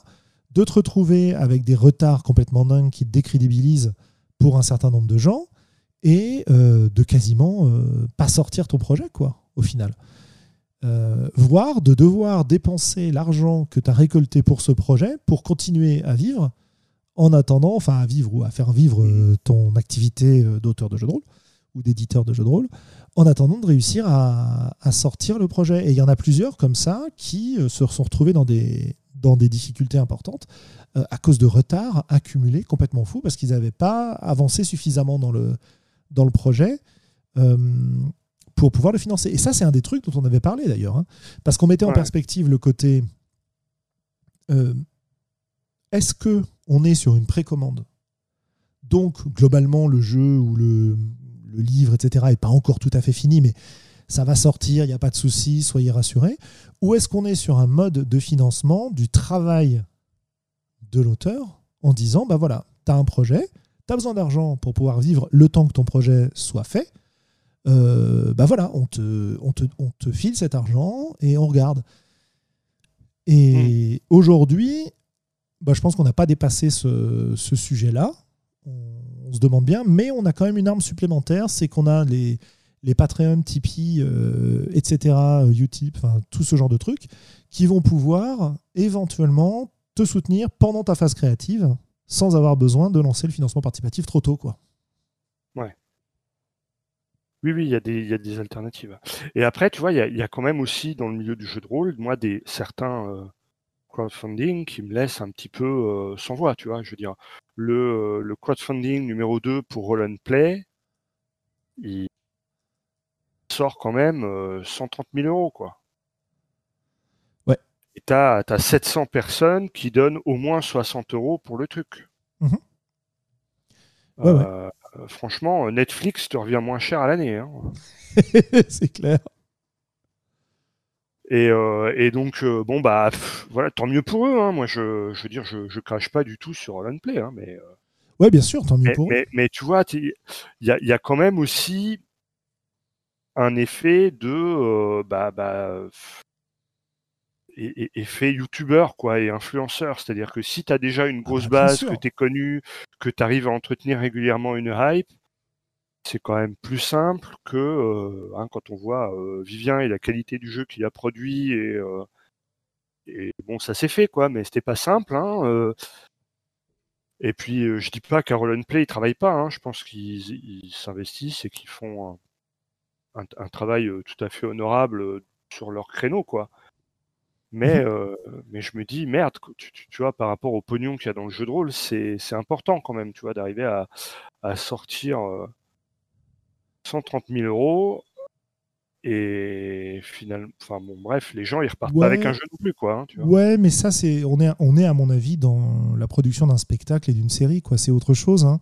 de te retrouver avec des retards complètement dingues qui te décrédibilisent pour un certain nombre de gens et de quasiment pas sortir ton projet, quoi, au final. Euh, voire de devoir dépenser l'argent que tu as récolté pour ce projet pour continuer à vivre en attendant, enfin à vivre ou à faire vivre euh, ton activité euh, d'auteur de jeu de rôle ou d'éditeur de jeu de rôle, en attendant de réussir à, sortir le projet. Et il y en a plusieurs comme ça qui se sont retrouvés dans des, dans des difficultés importantes à cause de retards accumulés complètement fous parce qu'ils n'avaient pas avancé suffisamment dans le, dans le projet pour pouvoir le financer. Et ça, c'est un des trucs dont on avait parlé d'ailleurs, hein. parce qu'on mettait en perspective le côté euh, est-ce que on est sur une précommande? Donc, globalement, le jeu ou le, livre, etc., n'est pas encore tout à fait fini, mais ça va sortir, il n'y a pas de souci, soyez rassurés. Ou est-ce qu'on est sur un mode de financement du travail de l'auteur en disant, bah voilà, tu as un projet, tu as besoin d'argent pour pouvoir vivre le temps que ton projet soit fait, euh, bah voilà, on te, on, te, file cet argent et on regarde. Et hmm. aujourd'hui, bah, je pense qu'on n'a pas dépassé ce, sujet-là. On, se demande bien, mais on a quand même une arme supplémentaire, c'est qu'on a les, les Patreon, Tipeee, euh, etc., Utip, enfin tout ce genre de trucs, qui vont pouvoir éventuellement te soutenir pendant ta phase créative sans avoir besoin de lancer le financement participatif trop tôt. Quoi. Ouais. Oui, oui, il y a des, alternatives. Et après, tu vois, il y a, quand même aussi dans le milieu du jeu de rôle, moi, des certains euh, crowdfunding qui me laissent un petit peu euh, sans voix, tu vois. Je veux dire, le, euh, crowdfunding numéro 2 pour Roll and Play, il sort quand même 130 000 euros, quoi. Et tu as, 700 personnes qui donnent au moins 60 euros pour le truc. Mmh ouais, ouais. Euh, franchement, Netflix te revient moins cher à l'année. Hein. c'est clair. Et, euh, donc, euh, bon, bah, voilà, tant mieux pour eux. Hein. Moi, je, veux dire, je, je crache pas du tout sur Holland Play. Hein, mais, ouais, bien sûr, tant mieux pour eux. Mais, tu vois, il y a, y a, quand même aussi un effet de. bah, bah, effet youtubeur quoi et influenceur. C'est-à-dire que si tu as déjà une ah grosse bah, base que tu es connu que tu arrives à entretenir régulièrement une hype c'est quand même plus simple que euh, hein, quand on voit euh, Vivien et la qualité du jeu qu'il a produit et, euh, et bon ça s'est fait quoi mais c'était pas simple hein, et puis je dis pas qu'à Play ils travaillent pas hein, je pense qu'ils s'investissent et qu'ils font un, un, travail tout à fait honorable sur leur créneau quoi mais, mmh euh, mais je me dis, merde, tu, tu, vois, par rapport au pognon qu'il y a dans le jeu de rôle, c'est important quand même, tu vois, d'arriver à, à, sortir 130 000 euros. Et finalement, enfin bon, bref, les gens ils repartent pas avec un jeu non plus, quoi. Hein, tu vois. Ouais, mais ça, c'est on est, on est à mon avis dans la production d'un spectacle et d'une série, quoi. C'est autre chose. Hein.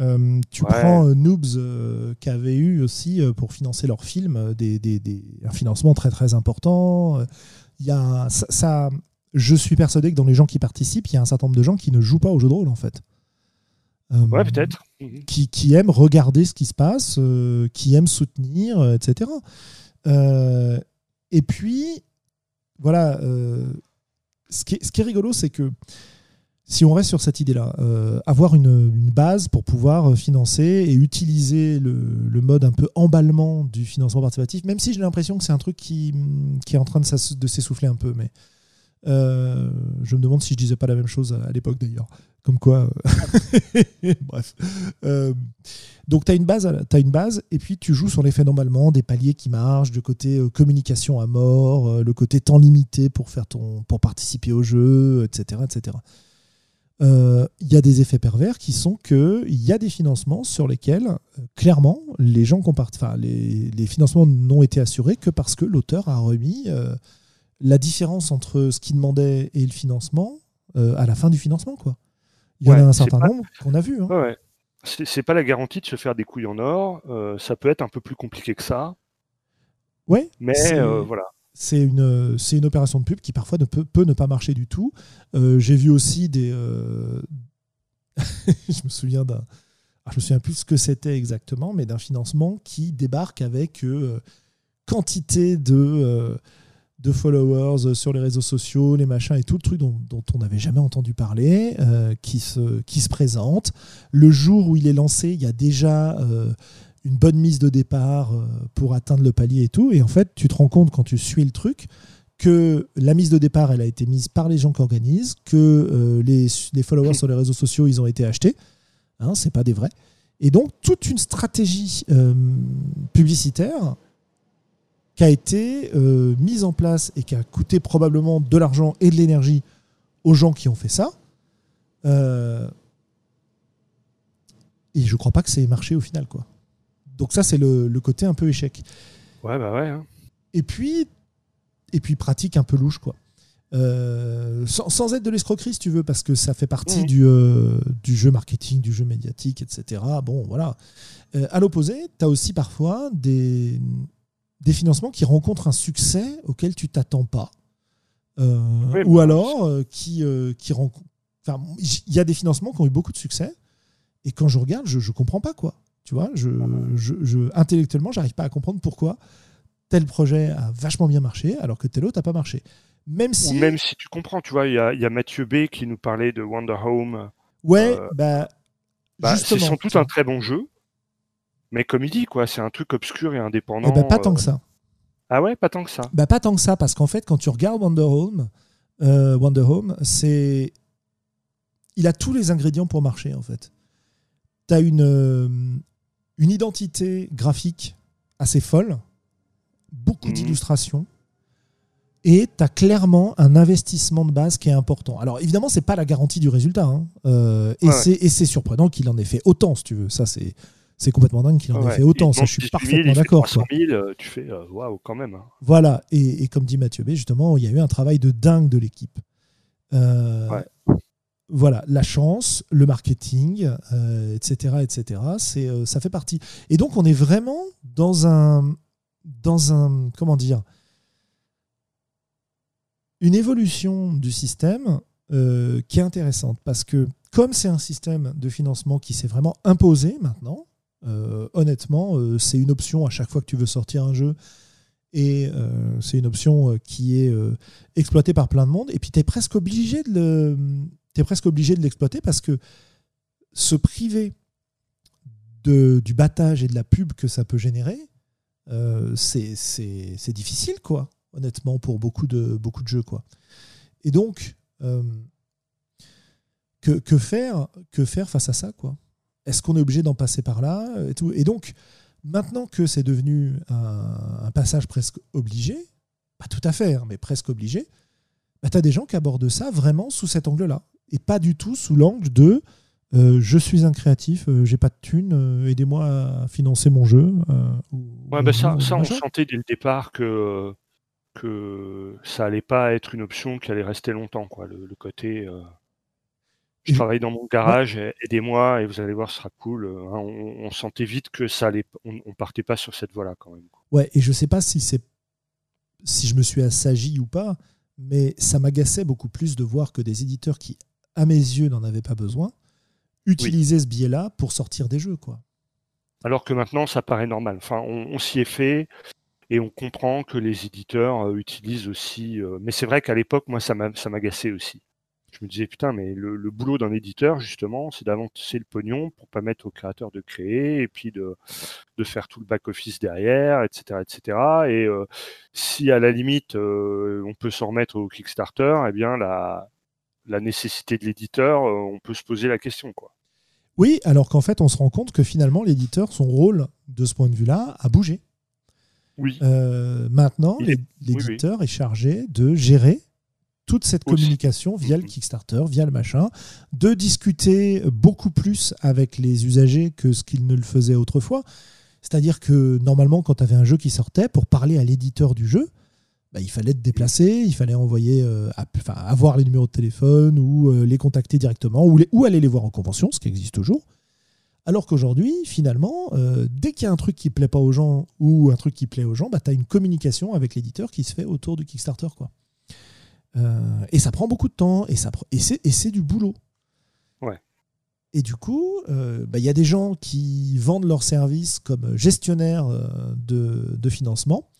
Euh, tu prends euh, Noobs qui avait eu aussi pour financer leur film des, des, des, un financement très très important il y a ça, je suis persuadé que dans les gens qui participent, il y a un certain nombre de gens qui ne jouent pas au jeu de rôle en fait. Euh, ouais, peut-être. Qui, qui, aiment regarder ce qui se passe, euh, qui aiment soutenir, euh, etc. et puis, voilà, ce qui, est, ce, qui est, rigolo, c'est que si on reste sur cette idée-là, euh, avoir une, base pour pouvoir euh, financer et utiliser le, mode un peu emballement du financement participatif, même si j'ai l'impression que c'est un truc qui, est en train de s'essouffler un peu, mais euh, je me demande si je disais pas la même chose à, l'époque d'ailleurs, Comme quoi. Bref. donc, tu as, une base, as une base, et puis tu joues sur l'effet normalement, des paliers qui marchent, du côté communication à mort, le côté temps limité pour, faire ton, pour participer au jeu, etc. etc il euh, y a des effets pervers qui sont qu'il y a des financements sur lesquels, euh, clairement, les gens compartent, enfin, les, les, financements n'ont été assurés que parce que l'auteur a remis euh, la différence entre ce qu'il demandait et le financement à la fin du financement. Quoi. Il y en a un certain nombre qu'on a vu. Hein. Ouais, C'est pas la garantie de se faire des couilles en or. ça peut être un peu plus compliqué que ça. Ouais. Mais voilà c'est une, c'est une opération de pub qui parfois ne peut, peut ne pas marcher du tout. Euh, j'ai vu aussi des. Euh, je me souviens d'un. je me souviens plus ce que c'était exactement, mais d'un financement qui débarque avec euh, quantité de, de followers sur les réseaux sociaux, les machins et tout le truc dont, dont on n'avait jamais entendu parler, qui, se, qui se présente. Le jour où il est lancé, il y a déjà une bonne mise de départ euh, pour atteindre le palier et tout. Et en fait, tu te rends compte quand tu suis le truc que la mise de départ, elle a été mise par les gens qui organisent, que euh, les, followers sur les réseaux sociaux, ils ont été achetés. Hein, c'est pas des vrais. Et donc, toute une stratégie euh, publicitaire qui a été mise en place et qui a coûté probablement de l'argent et de l'énergie aux gens qui ont fait ça. et je crois pas que c'est marché au final, quoi. Donc ça, c'est le, côté un peu échec. Ouais, bah ouais. Hein. Et puis, et puis pratique un peu louche, quoi. Euh, sans, être de l'escroquerie, si tu veux, parce que ça fait partie du, euh, du, jeu marketing, du jeu médiatique, etc. Bon, voilà. Euh, à l'opposé, tu as aussi parfois des, des financements qui rencontrent un succès auquel tu t'attends pas. ou alors, qui, qui rencontrent. Enfin, il y a des financements qui ont eu beaucoup de succès, et quand je regarde, je ne comprends pas, quoi. Tu vois, je, je, je intellectuellement, j'arrive pas à comprendre pourquoi tel projet a vachement bien marché alors que tel autre n'a pas marché. Même si... Ou même si tu comprends, tu vois, il y a, y a, Mathieu B qui nous parlait de Wonder Home. Ouais, euh, bah, bah c'est sans doute un très bon jeu, mais comme il dit, quoi, c'est un truc obscur et indépendant. Eh ben, pas tant que euh, ça. Ah ouais, pas tant que ça. Bah, pas tant que ça, parce qu'en fait, quand tu regardes Wonder Home, euh, Wonder Home, c'est, il a tous les ingrédients pour marcher en fait. Tu as une, une identité graphique assez folle, beaucoup mhm. d'illustrations, et tu as clairement un investissement de base qui est important. Alors évidemment, c'est pas la garantie du résultat, hein. euh, et c'est surprenant qu'il en ait fait autant, si tu veux. Ça, c'est c'est complètement dingue qu'il en ait fait autant. Ça, je suis parfaitement d'accord. 000, euh, tu fais euh, waouh quand même. Hein. Voilà, et, et, comme dit Mathieu B, justement, il y a eu un travail de dingue de l'équipe. Euh, voilà, la chance, le marketing, etc., euh, etc. C'est, euh, ça fait partie. Et donc, on est vraiment dans un, comment dire, une évolution du système euh, qui est intéressante parce que comme c'est un système de financement qui s'est vraiment imposé maintenant, honnêtement, c'est une option à chaque fois que tu veux sortir un jeu et c'est une option qui est exploitée par plein de monde et puis tu es presque obligé de le tu es presque obligé de l'exploiter parce que se priver de, du battage et de la pub que ça peut générer, euh, c'est difficile, quoi, honnêtement, pour beaucoup de, beaucoup de jeux. Quoi. Et donc, euh, que, que, faire, que faire face à ça quoi? Est-ce qu'on est obligé d'en passer par là et, tout? Et donc, maintenant que c'est devenu un, passage presque obligé, pas tout à fait, hein, mais presque obligé, bah, tu as des gens qui abordent ça vraiment sous cet angle-là et pas du tout sous l'angle de euh, je suis un créatif, euh, j'ai pas de thunes, euh, aidez-moi à financer mon jeu. ouais, bah ça, ça on sentait dès le départ que, que ça allait pas être une option qui allait rester longtemps. Quoi. Le, côté je travaille dans mon garage, aidez-moi et vous allez voir, ce sera cool. Hein, on, sentait vite que ça allait, on, partait pas sur cette voie-là quand même. Ouais, et je sais pas si c'est si je me suis assagi ou pas, mais ça m'agaçait beaucoup plus de voir que des éditeurs qui à mes yeux, n'en avait pas besoin, utiliser ce biais-là pour sortir des jeux. quoi. Alors que maintenant, ça paraît normal. Enfin, on, s'y est fait et on comprend que les éditeurs euh, utilisent aussi. Euh, mais c'est vrai qu'à l'époque, moi, ça m'agaçait aussi. Je me disais, putain, mais le, boulot d'un éditeur, justement, c'est d'avancer le pognon pour permettre aux créateurs de créer et puis de, de faire tout le back-office derrière, etc. etc. Et euh, si à la limite, on peut s'en remettre au Kickstarter, eh bien, la, la nécessité de l'éditeur, on peut se poser la question. Quoi. Oui, alors qu'en fait, on se rend compte que finalement, l'éditeur, son rôle, de ce point de vue-là, a bougé. Oui. maintenant, l'éditeur est chargé de gérer toute cette communication via le mm-hmm. Kickstarter, via le machin, de discuter beaucoup plus avec les usagers que ce qu'il ne le faisait autrefois. C'est-à-dire que normalement, quand tu avais un jeu qui sortait, pour parler à l'éditeur du jeu, bah, il fallait te déplacer, il fallait envoyer, euh, enfin, avoir les numéros de téléphone ou euh, les contacter directement ou, ou, aller les voir en convention, ce qui existe toujours. Alors qu'aujourd'hui, finalement, euh, dès qu'il y a un truc qui plaît pas aux gens ou un truc qui plaît aux gens, bah, tu as une communication avec l'éditeur qui se fait autour du Kickstarter. Quoi. Et ça prend beaucoup de temps et, ça, et c'est du boulot. Ouais. Et du coup, euh, bah, il y a des gens qui vendent leurs services comme gestionnaires de, de financement.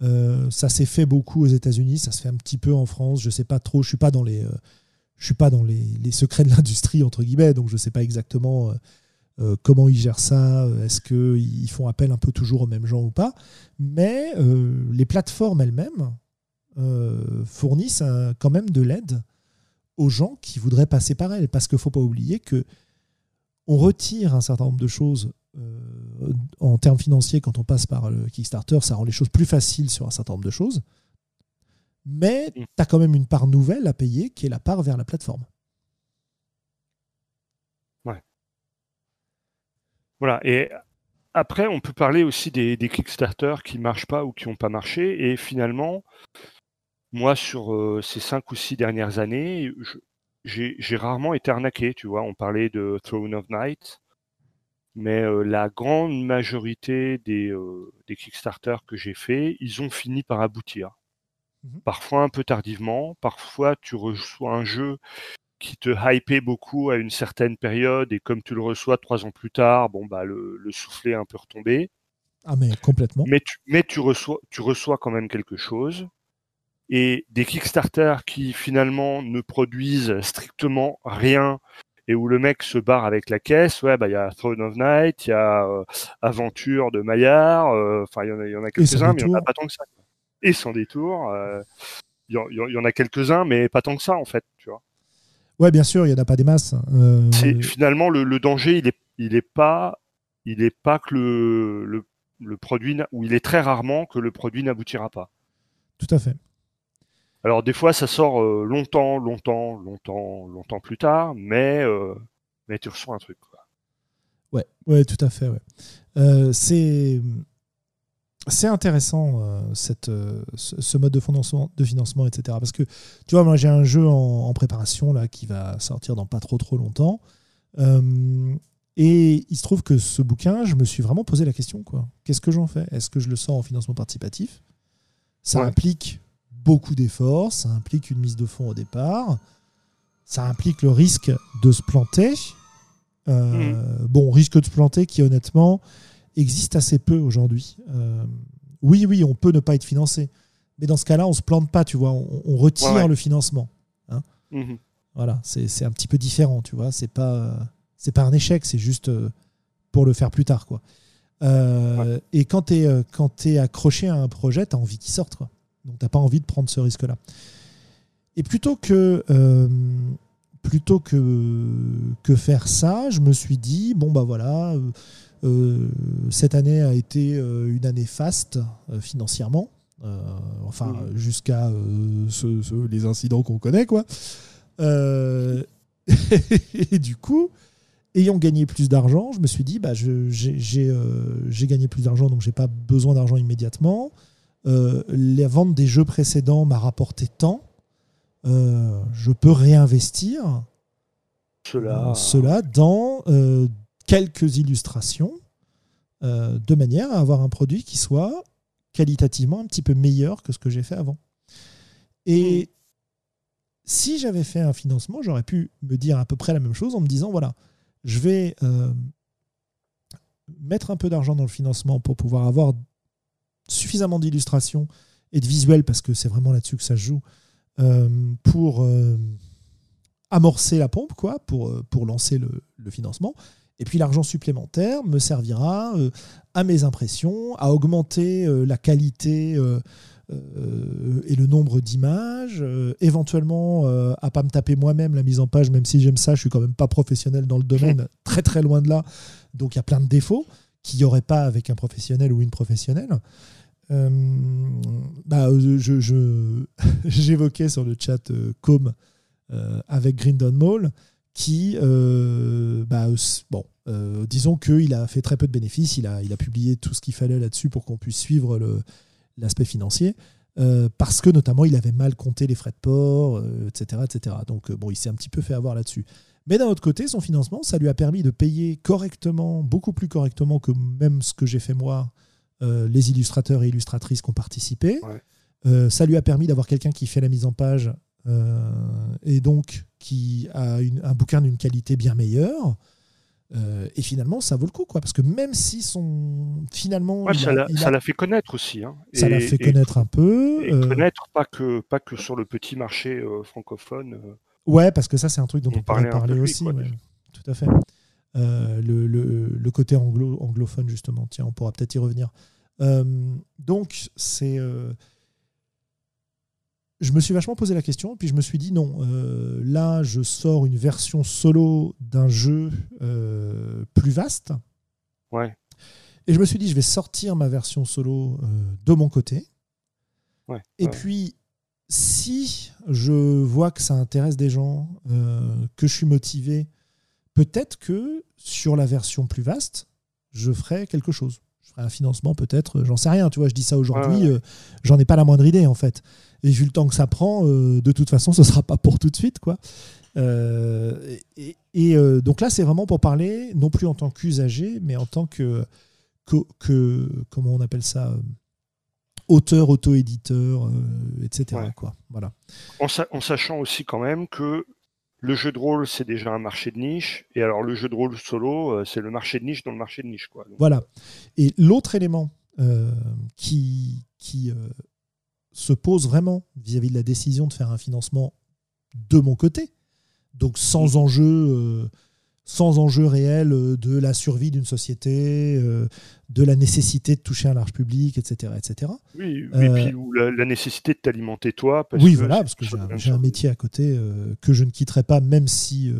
Ça s'est fait beaucoup aux États-Unis, ça se fait un petit peu en France. Je sais pas trop, je suis je suis pas dans les, secrets de l'industrie entre guillemets, donc je sais pas exactement comment ils gèrent ça. Est-ce qu'ils font appel un peu toujours aux mêmes gens ou pas Mais les plateformes elles-mêmes euh, fournissent quand même de l'aide aux gens qui voudraient passer par elles. Parce qu'il ne faut pas oublier que on retire un certain nombre de choses euh, en termes financiers quand on passe par le Kickstarter. Ça rend les choses plus faciles sur un certain nombre de choses. Mais mm. tu as quand même une part nouvelle à payer qui est la part vers la plateforme. Ouais. Voilà. Et après, on peut parler aussi des, des Kickstarter qui ne marchent pas ou qui n'ont pas marché. Et finalement, moi, sur ces cinq ou six dernières années, j'ai rarement été arnaqué, tu vois. On parlait de Throne of Night, mais la grande majorité des, des Kickstarter que j'ai fait, ils ont fini par aboutir. Mmh parfois un peu tardivement, parfois tu reçois un jeu qui te hypait beaucoup à une certaine période et comme tu le reçois trois ans plus tard, bon bah le, le soufflet est un peu retombé. Ah mais complètement. Mais tu, mais tu reçois, tu reçois quand même quelque chose et des Kickstarter qui finalement ne produisent strictement rien et où le mec se barre avec la caisse, ouais, bah il y a Throne of Night, il y a euh, Aventure de Maillard, euh, enfin il y en a, quelques-uns, mais il n'y en a pas tant que ça. Et sans détour, euh, il y, y, en a quelques-uns, mais pas tant que ça en fait, tu vois. Ouais, bien sûr, il n'y en a pas des masses. C'est finalement le, le, danger, il est, il est pas, il est pas que le, le, le produit, ou il est très rarement que le produit n'aboutira pas. Tout à fait. Alors des fois, ça sort euh, longtemps, longtemps, longtemps, longtemps plus tard, mais, euh, mais tu reçois un truc. Quoi. Ouais, ouais, tout à fait. Ouais. Euh, c'est c'est intéressant cette, ce, mode de financement, de financement, etc. Parce que tu vois, moi j'ai un jeu en, préparation là qui va sortir dans pas trop trop longtemps. et il se trouve que ce bouquin, je me suis vraiment posé la question quoi. Qu'est-ce que j'en fais? Est-ce que je le sors en financement participatif? Ça implique beaucoup d'efforts, ça implique une mise de fonds au départ, ça implique le risque de se planter. Euh, mm. Bon, risque de se planter qui honnêtement existe assez peu aujourd'hui. Euh, oui, oui, on peut ne pas être financé, mais dans ce cas-là, on se plante pas, tu vois, on, retire le financement. Hein. Mm-hmm. Voilà, c'est un petit peu différent, tu vois. C'est pas c'est pas un échec, c'est juste euh, pour le faire plus tard, quoi. Et quand tu es, es accroché à un projet, tu as envie qu'il sorte. Quoi. Donc, tu n'as pas envie de prendre ce risque-là. Et plutôt que, euh, plutôt que, que faire ça, je me suis dit, bon, bah voilà, euh, euh, cette année a été une année faste financièrement. enfin, jusqu'à les incidents qu'on connaît, quoi. et du coup, ayant gagné plus d'argent, je me suis dit, bah, j'ai gagné plus d'argent, donc j'ai pas besoin d'argent immédiatement. Euh, la vente des jeux précédents m'a rapporté tant, euh, je peux réinvestir cela, euh, cela dans quelques illustrations de manière à avoir un produit qui soit qualitativement un petit peu meilleur que ce que j'ai fait avant. Et hmm. si j'avais fait un financement, j'aurais pu me dire à peu près la même chose en me disant, voilà, je vais mettre un peu d'argent dans le financement pour pouvoir avoir suffisamment d'illustrations et de visuels, parce que c'est vraiment là-dessus que ça se joue, euh, pour euh, amorcer la pompe, quoi, pour, euh, pour lancer le, financement. Et puis l'argent supplémentaire me servira à mes impressions, à augmenter la qualité et le nombre d'images, éventuellement à pas me taper moi-même la mise en page, même si j'aime ça, je suis quand même pas professionnel dans le domaine, très très loin de là, donc il y a plein de défauts qu'il n'y aurait pas avec un professionnel ou une professionnelle. Bah, je, j'évoquais sur le chat Com avec Grindon Mall qui, bah, bon, euh, disons qu'il a fait très peu de bénéfices, il a, il a publié tout ce qu'il fallait là-dessus pour qu'on puisse suivre l'aspect financier, euh, parce que notamment il avait mal compté les frais de port, etc., euh, etc. Donc bon, il s'est un petit peu fait avoir là-dessus. Mais d'un autre côté, son financement, ça lui a permis de payer correctement, beaucoup plus correctement que même ce que j'ai fait moi, les illustrateurs et illustratrices qui ont participé. ça lui a permis d'avoir quelqu'un qui fait la mise en page et donc qui a un bouquin d'une qualité bien meilleure. Euh, et finalement, ça vaut le coup, quoi, parce que même si son finalement, ça l'a fait connaître aussi. Hein. Ça l'a fait connaître un peu. Et euh, connaître pas que pas que sur le petit marché euh, francophone. Ouais, parce que ça, c'est un truc dont on, pourrait parler aussi. tout à fait. Le, le, le, côté anglo, anglophone, justement. Tiens, on pourra peut-être y revenir. donc, c'est je me suis vachement posé la question, puis je me suis dit non, euh, là je sors une version solo d'un jeu euh, plus vaste. Ouais. Et je me suis dit je vais sortir ma version solo euh, de mon côté. Ouais, et puis si je vois que ça intéresse des gens, que je suis motivé, peut-être que sur la version plus vaste, je ferai quelque chose. Je ferai un financement peut-être, j'en sais rien, tu vois, je dis ça aujourd'hui, j'en ai pas la moindre idée en fait. Et vu le temps que ça prend, euh, de toute façon, ce ne sera pas pour tout de suite. quoi. Euh, et, euh, donc là, c'est vraiment pour parler, non plus en tant qu'usager, mais en tant que, que, comment on appelle ça auteur, auto-éditeur, etc. Quoi. Voilà. En, sachant aussi quand même que le jeu de rôle, c'est déjà un marché de niche, et alors le jeu de rôle solo, c'est le marché de niche dans le marché de niche. Quoi. voilà. Et l'autre élément qui, qui se pose vraiment vis-à-vis de la décision de faire un financement de mon côté, donc sans enjeu, euh, sans enjeu réel euh, de la survie d'une société, euh, de la nécessité de toucher un large public, etc. etc. Oui, et puis la, nécessité de t'alimenter toi. oui, voilà, parce que j'ai un, métier à côté que je ne quitterai pas, même si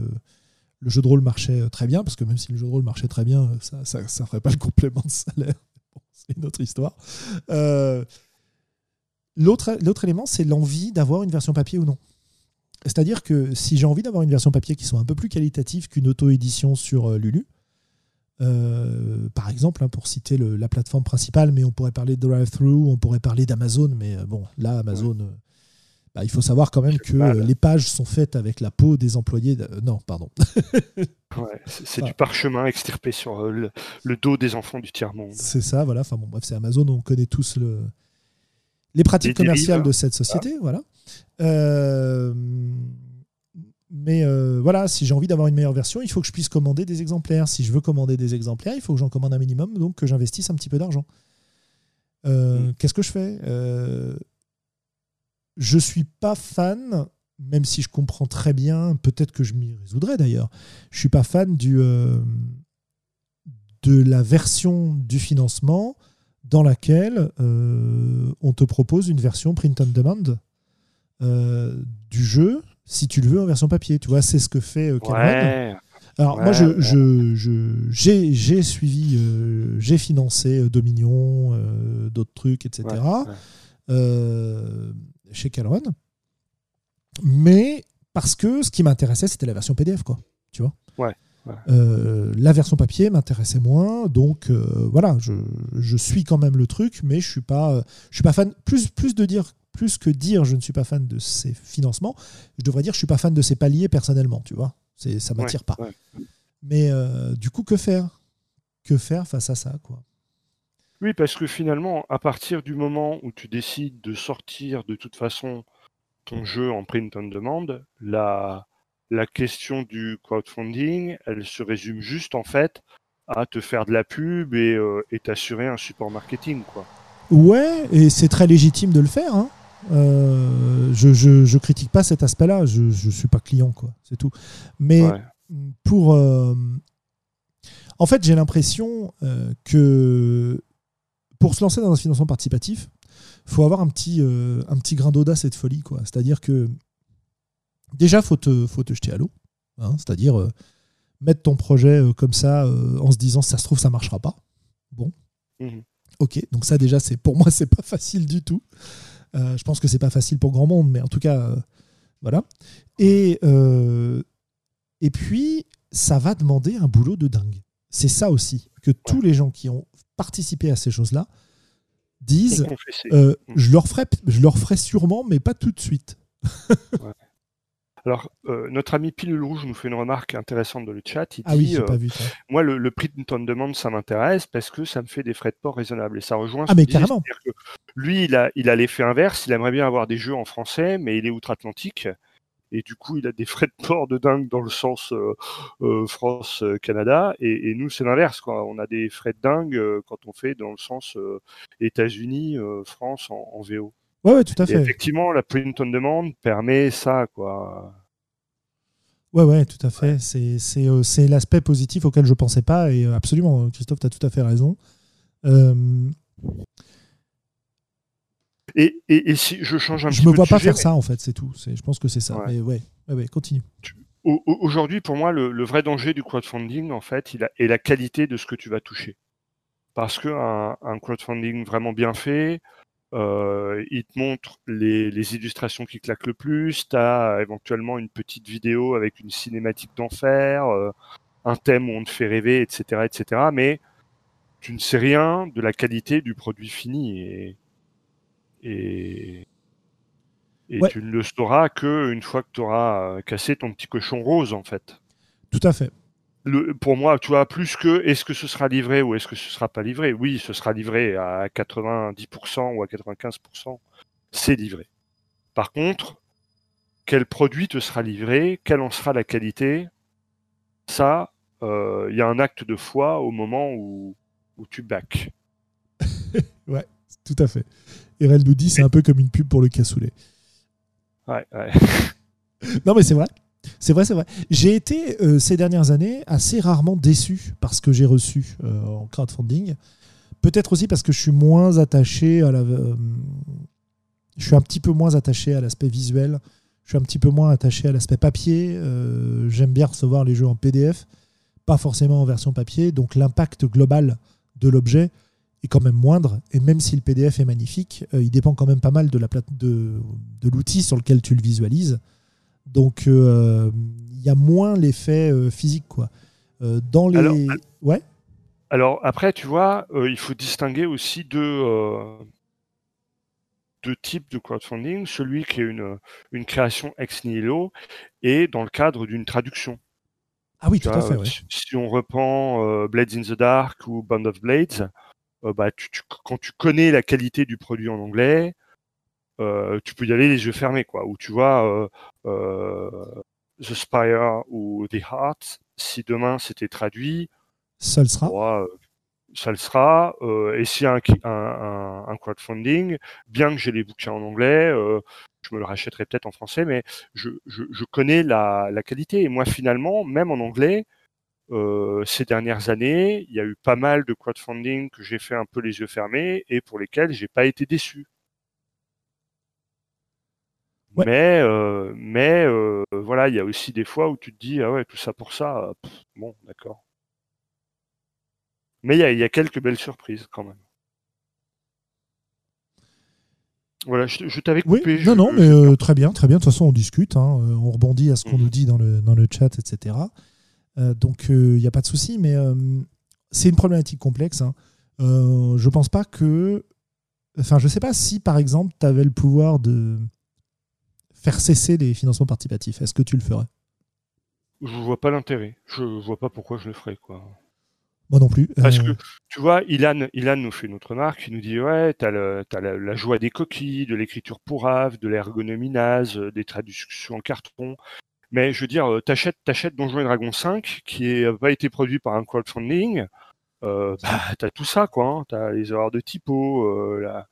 le jeu de rôle marchait très bien, parce que même si le jeu de rôle marchait très bien, ça ne ferait pas le complément de salaire. c'est une autre histoire. L'autre élément, c'est l'envie d'avoir une version papier ou non. C'est-à-dire que si j'ai envie d'avoir une version papier qui soit un peu plus qualitative qu'une auto-édition sur euh, Lulu, euh, par exemple, hein, pour citer la plateforme principale, mais on pourrait parler de Drive-Thru, on pourrait parler d'Amazon, mais euh, bon, là, Amazon, bah, il faut savoir quand même que les pages sont faites avec la peau des employés. Non, pardon. c'est du parchemin extirpé sur le, le, dos des enfants du tiers-monde. C'est ça, voilà. Enfin bon, bref, c'est Amazon, on connaît tous le, les pratiques commerciales de cette société. Ah. Voilà. Euh, mais euh, voilà, si j'ai envie d'avoir une meilleure version, il faut que je puisse commander des exemplaires. Si je veux commander des exemplaires, il faut que j'en commande un minimum, donc que j'investisse un petit peu d'argent. Euh, mm. Qu'est-ce que je fais? Je suis pas fan, même si je comprends très bien, peut-être que je m'y résoudrais d'ailleurs. Je suis pas fan du, de la version du financement dans laquelle euh, on te propose une version print on demand euh, du jeu si tu le veux en version papier. Tu vois, c'est ce que fait euh, Alors moi, je, j'ai, suivi, j'ai financé Dominion, d'autres trucs, etc. chez Calron. Mais parce que ce qui m'intéressait, c'était la version PDF, quoi. Tu vois Ouais. Euh, la version papier m'intéressait moins, donc euh, voilà, je, suis quand même le truc, mais je suis pas, je suis pas fan. Plus, plus de dire, plus que dire, je ne suis pas fan de ces financements. Je devrais dire, je suis pas fan de ces paliers personnellement, tu vois. C'est, ça m'attire pas. Mais euh, du coup, que faire? Que faire face à ça, quoi? Oui, parce que finalement, à partir du moment où tu décides de sortir de toute façon ton jeu en print on demand, la la question du crowdfunding, elle se résume juste en fait à te faire de la pub et euh, t'assurer un support marketing. Quoi. Ouais, et c'est très légitime de le faire. Hein. Euh, je, je, critique pas cet aspect-là, je, je suis pas client, quoi, c'est tout. Mais pour. Euh, en fait, j'ai l'impression que pour se lancer dans un financement participatif, faut avoir un petit, euh, un petit grain d'audace et de folie. quoi. C'est-à-dire que déjà, faut te, faut te jeter à l'eau. Hein, c'est-à-dire euh, mettre ton projet euh, comme ça en se disant ça se trouve, ça marchera pas. Bon. Mhm. Ok, donc ça déjà, c'est pour moi, c'est pas facile du tout. je pense que c'est pas facile pour grand monde, mais en tout cas, voilà. Et, et puis, ça va demander un boulot de dingue. C'est ça aussi, que tous les gens qui ont participé à ces choses-là disent euh, mm. je, leur ferai, je leur ferai sûrement, mais pas tout de suite. Alors, euh, notre ami Pilule Rouge nous fait une remarque intéressante dans le chat. Il ah dit, oui, pas euh, vu Moi, le, prix de ton demande, ça m'intéresse parce que ça me fait des frais de port raisonnables. Et ça rejoint ce ah, mais carrément. lui, il a, il a l'effet inverse. Il aimerait bien avoir des jeux en français, mais il est outre-Atlantique et du coup il a des frais de port de dingue dans le sens euh, euh, France Canada et, nous c'est l'inverse quoi on a des frais de dingue quand on fait dans le sens États-Unis France en, VO ouais, ouais tout à fait effectivement la print on demand permet ça quoi Ouais, ouais, tout à fait. C'est, c'est, l'aspect positif auquel je pensais pas. Et absolument, Christophe, tu as tout à fait raison. Et, et, si je change un je petit peu. Je me vois pas faire ça, en fait, c'est tout. Je pense que c'est ça. Mais ouais, ouais, continue. Aujourd'hui, pour moi, le, vrai danger du crowdfunding, en fait, il a, est la qualité de ce que tu vas toucher. Parce qu'un un crowdfunding vraiment bien fait, euh, il te montre les, les, illustrations qui claquent le plus, tu as éventuellement une petite vidéo avec une cinématique d'enfer, euh, un thème où on te fait rêver, etc., etc. Mais tu ne sais rien de la qualité du produit fini. Et, et, tu ne le sauras qu'une fois que tu auras euh, cassé ton petit cochon rose, en fait. Tout à fait. Le, pour moi, tu vois, plus que est-ce que ce sera livré ou est-ce que ce sera pas livré Oui, ce sera livré à 90% ou à 95%. C'est livré. Par contre, quel produit te sera livré Quelle en sera la qualité Ça, euh, il y a un acte de foi au moment où, où tu back. ouais, tout à fait. Erel nous dit c'est un peu comme une pub pour le cassoulet. Ouais, ouais. non, mais c'est vrai. C'est vrai, c'est vrai. J'ai été euh, ces dernières années assez rarement déçu par ce que j'ai reçu euh, en crowdfunding. Peut-être aussi parce que je suis moins attaché à. Euh, je suis un petit peu moins attaché à l'aspect visuel. Je suis un petit peu moins attaché à l'aspect papier. J'aime bien recevoir les jeux en PDF, pas forcément en version papier. Donc l'impact global de l'objet est quand même moindre. Et même si le PDF est magnifique, euh, il dépend quand même pas mal de plate de, de l'outil sur lequel tu le visualises. Donc euh, il y a moins l'effet euh, physique quoi. dans les alors, ouais. Alors après tu vois, il faut distinguer aussi deux deux types de crowdfunding, celui qui est une, une création ex nihilo et dans le cadre d'une traduction. Ah oui, tout à fait. Si on reprend Blades in the Dark ou Band of Blades, euh, bah, quand tu connais la qualité du produit en anglais, euh, tu peux y aller les yeux fermés, quoi. Ou tu vois euh, The Spire ou The Heart, si demain c'était traduit, ça le sera. ça le sera. et s'il y a un, crowdfunding, bien que j'ai les bouquins en anglais, je me le rachèterai peut-être en français, mais je, connais la, la, qualité. Et moi, finalement, même en anglais, euh, ces dernières années, il y a eu pas mal de crowdfunding que j'ai fait un peu les yeux fermés et pour lesquels j'ai pas été déçu. Mais, euh, mais euh, voilà, il y a aussi des fois où tu te dis ah ouais tout ça pour ça, bon d'accord. Mais il y a, quelques belles surprises quand même. Voilà, je, t'avais coupé. non, non, mais très bien, très bien. De toute façon, on discute, hein, on rebondit à ce qu'on mmh. nous dit dans le, dans le chat, etc. Euh, donc il euh, n'y a pas de souci, mais euh, c'est une problématique complexe. Hein. je pense pas que. Enfin, je sais pas si par exemple tu avais le pouvoir de faire cesser les financements participatifs. Est-ce que tu le ferais? Je vois pas l'intérêt. Je vois pas pourquoi je le ferais, quoi. Moi non plus. Parce que, tu vois, Ilan, Ilan nous fait une autre remarque. Il nous dit Ouais, tu as, la, joie des coquilles, de l'écriture pour AV, de l'ergonomie naze, des traductions en carton. Mais je veux dire, euh, t'achètes, t'achètes Donjons et Dragons 5, qui n'a pas été produit par un crowdfunding, euh, bah, t'as tout ça, quoi. Hein. T'as les erreurs de typo, euh, la,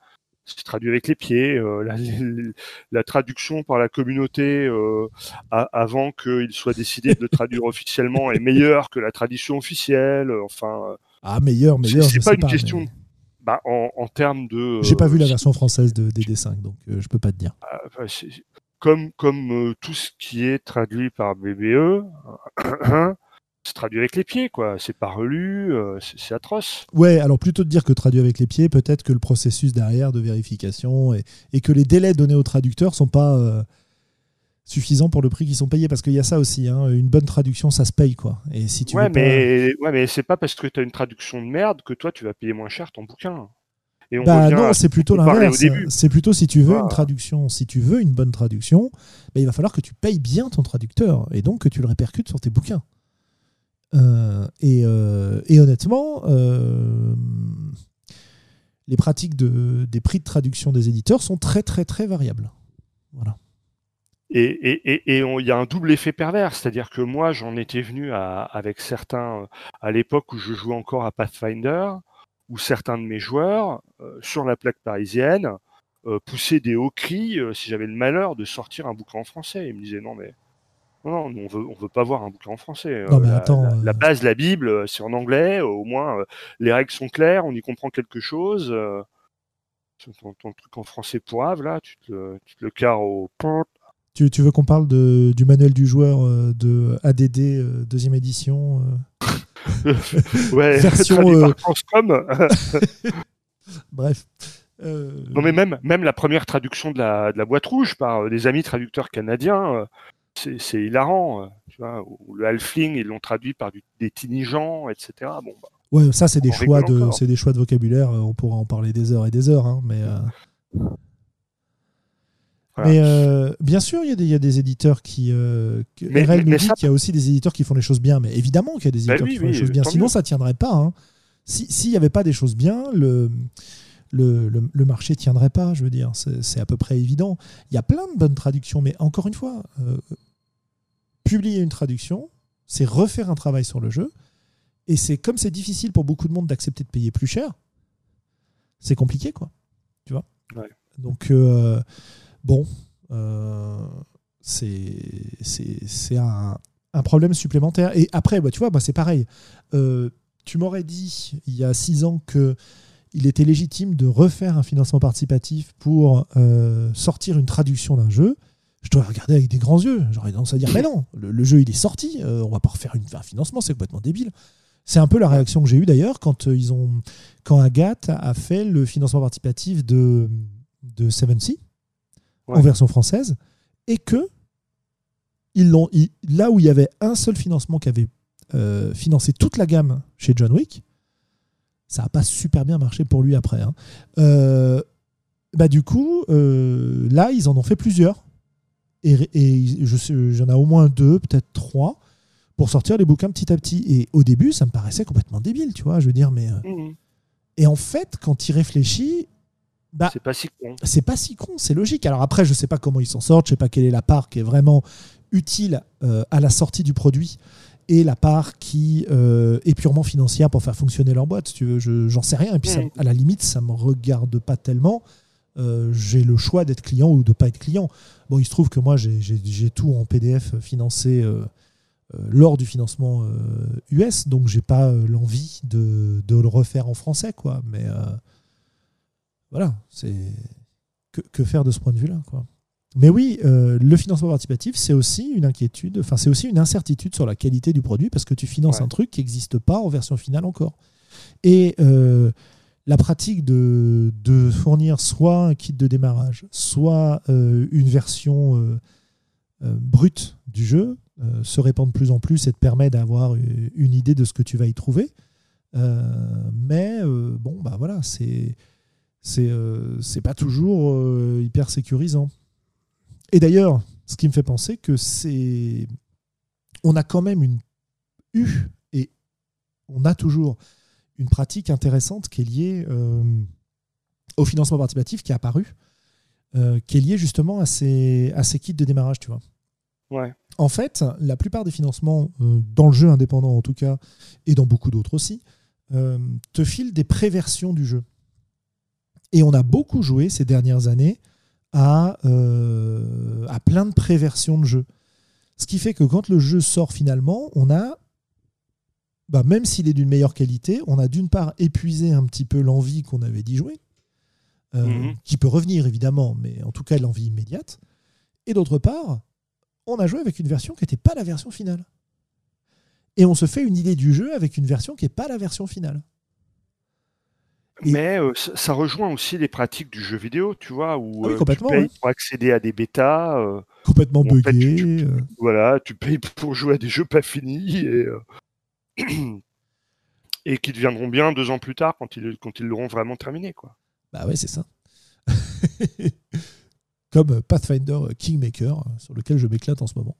c'est traduit avec les pieds, euh, la, la, traduction par la communauté euh, avant qu'il soit décidé de le traduire officiellement est meilleure que la tradition officielle. Enfin. ah, meilleur, meilleur. C'est pas une question bah, en, termes de. J'ai pas vu la version française de DD5, donc je peux pas te dire. Ah, comme comme tout ce qui est traduit par BBE, c'est traduit avec les pieds, quoi. C'est pas relu, euh, c'est atroce. Ouais, alors plutôt de dire que traduit avec les pieds, peut-être que le processus derrière de vérification et, et, que les délais donnés aux traducteurs sont pas euh, suffisants pour le prix qu'ils sont payés, parce qu'il y a ça aussi. Hein. une bonne traduction, ça se paye, quoi. Et si tu ouais, mais ouais, mais c'est pas parce que tu as une traduction de merde que toi tu vas payer moins cher ton bouquin. Et on bah non, c'est plutôt l'inverse. C'est plutôt si tu veux une traduction, si tu veux une bonne traduction, bah, il va falloir que tu payes bien ton traducteur et donc que tu le répercutes sur tes bouquins. Euh, euh, et, honnêtement, euh, les pratiques de, des prix de traduction des éditeurs sont très très très variables. Et il y a un double effet pervers, c'est-à-dire que moi j'en étais venu avec certains à l'époque où je jouais encore à Pathfinder, où certains de mes joueurs sur la plaque parisienne poussaient des hauts cris si j'avais le malheur de sortir un bouquin en français. Ils me disaient non mais non, on veut, on veut pas voir un bouquin en français. Non, mais la, attends, la, euh, base, la Bible, euh, c'est en anglais. Au moins, euh, les règles sont claires, on y comprend quelque chose. Ton, ton, truc en français poivre, là, tu te, le, tu te le carres au. Tu, tu veux qu'on parle de, du manuel du joueur de ADD deuxième édition Ouais, version. Bref. Non mais même, même la première traduction de la, de la boîte rouge par des amis traducteurs canadiens, c'est hilarant. Euh, tu vois, le halfling, ils l'ont traduit par des tinigeants, etc. Bon, bah, ouais, ça, c'est des, choix de, c'est des choix de vocabulaire. Euh, on pourra en parler des heures et des heures. Hein, mais. Euh, mais bien sûr, il y, y, a des éditeurs qui. mais, RL nous dit qu'il y a aussi des éditeurs qui font les choses bien, mais évidemment qu'il y a des bah éditeurs qui font les choses bien. Sinon, ça tiendrait pas. Hein. S'il n'y avait pas des choses bien, le, le, le, le, marché tiendrait pas, je veux dire. C'est à peu près évident. Il y a plein de bonnes traductions, mais encore une fois, publier une traduction, c'est refaire un travail sur le jeu. Et c'est comme c'est difficile pour beaucoup de monde d'accepter de payer plus cher, c'est compliqué, quoi. Tu vois? Donc, euh, bon, euh, c'est un, un, problème supplémentaire. Et après, bah, tu vois, bah, c'est pareil. Euh, tu m'aurais dit il y a six ans que il était légitime de refaire un financement participatif pour sortir une traduction d'un jeu je dois regarder avec des grands yeux. J'aurais tendance à dire, mais non, le, jeu il est sorti, euh, on va pas refaire une, un financement, c'est complètement débile. C'est un peu la réaction que j'ai eue d'ailleurs quand euh, ils ont, quand Agathe a fait le financement participatif de de Seven Sea en version française et que ils l'ont, là où il y avait un seul financement qui avait euh, financé toute la gamme chez John Wick, ça n'a pas super bien marché pour lui après. Hein. bah du coup, là, ils en ont fait plusieurs et, j'en ai au moins deux, peut-être trois, pour sortir les bouquins petit à petit. Et au début, ça me paraissait complètement débile, tu vois, je veux dire, mais. Euh, mmh. Et en fait, quand il réfléchit, bah, c'est pas si con. C'est pas si con, c'est logique. Alors après, je sais pas comment ils s'en sortent, je sais pas quelle est la part qui est vraiment utile euh, à la sortie du produit et la part qui euh, est purement financière pour faire fonctionner leur boîte. Si tu veux, j'en sais rien. Et puis, mmh. à la limite, ça me regarde pas tellement. J'ai le choix d'être client ou de pas être client. Bon, il se trouve que moi, j'ai tout en PDF financé euh, euh, lors du financement US, euh, donc j'ai pas l'envie de, le refaire en français, quoi. Mais voilà, c'est que, faire de ce point de vue-là, quoi. Mais oui, le financement participatif, c'est aussi une inquiétude, enfin c'est aussi une incertitude sur la qualité du produit parce que tu finances un truc qui n'existe pas en version finale encore. Et la pratique de, fournir soit un kit de démarrage, soit euh, une version euh, euh, brute du jeu se répand de plus en plus et te permet d'avoir une idée de ce que tu vas y trouver. mais bon, bah voilà, c'est c'est pas toujours hyper sécurisant. Et d'ailleurs, ce qui me fait penser que c'est on a quand même une eu et on a toujours une pratique intéressante qui est liée euh, au financement participatif qui est apparu, euh, qui est liée justement à ces, à ces kits de démarrage, tu vois. Ouais. En fait, la plupart des financements, euh, dans le jeu indépendant en tout cas, et dans beaucoup d'autres aussi, te filent des préversions du jeu. Et on a beaucoup joué ces dernières années à, à plein de préversions de jeu. Ce qui fait que quand le jeu sort finalement, on a bah, même s'il est d'une meilleure qualité, on a d'une part épuisé un petit peu l'envie qu'on avait d'y jouer, euh, Mhm. qui peut revenir évidemment, mais en tout cas l'envie immédiate. Et d'autre part, on a joué avec une version qui n'était pas la version finale. Et on se fait une idée du jeu avec une version qui n'est pas la version finale. Et- Mais euh, ça, rejoint aussi les pratiques du jeu vidéo, tu vois, où Ah oui, euh, tu payes ouais. pour accéder à des bêtas, euh, Complètement En fait, buggé. tu- euh, voilà, tu payes pour jouer à des jeux pas finis et, et qui deviendront bien deux ans plus tard quand ils, quand ils l'auront vraiment terminé, quoi. Bah ouais, c'est ça. Comme Pathfinder Kingmaker, sur lequel je m'éclate en ce moment.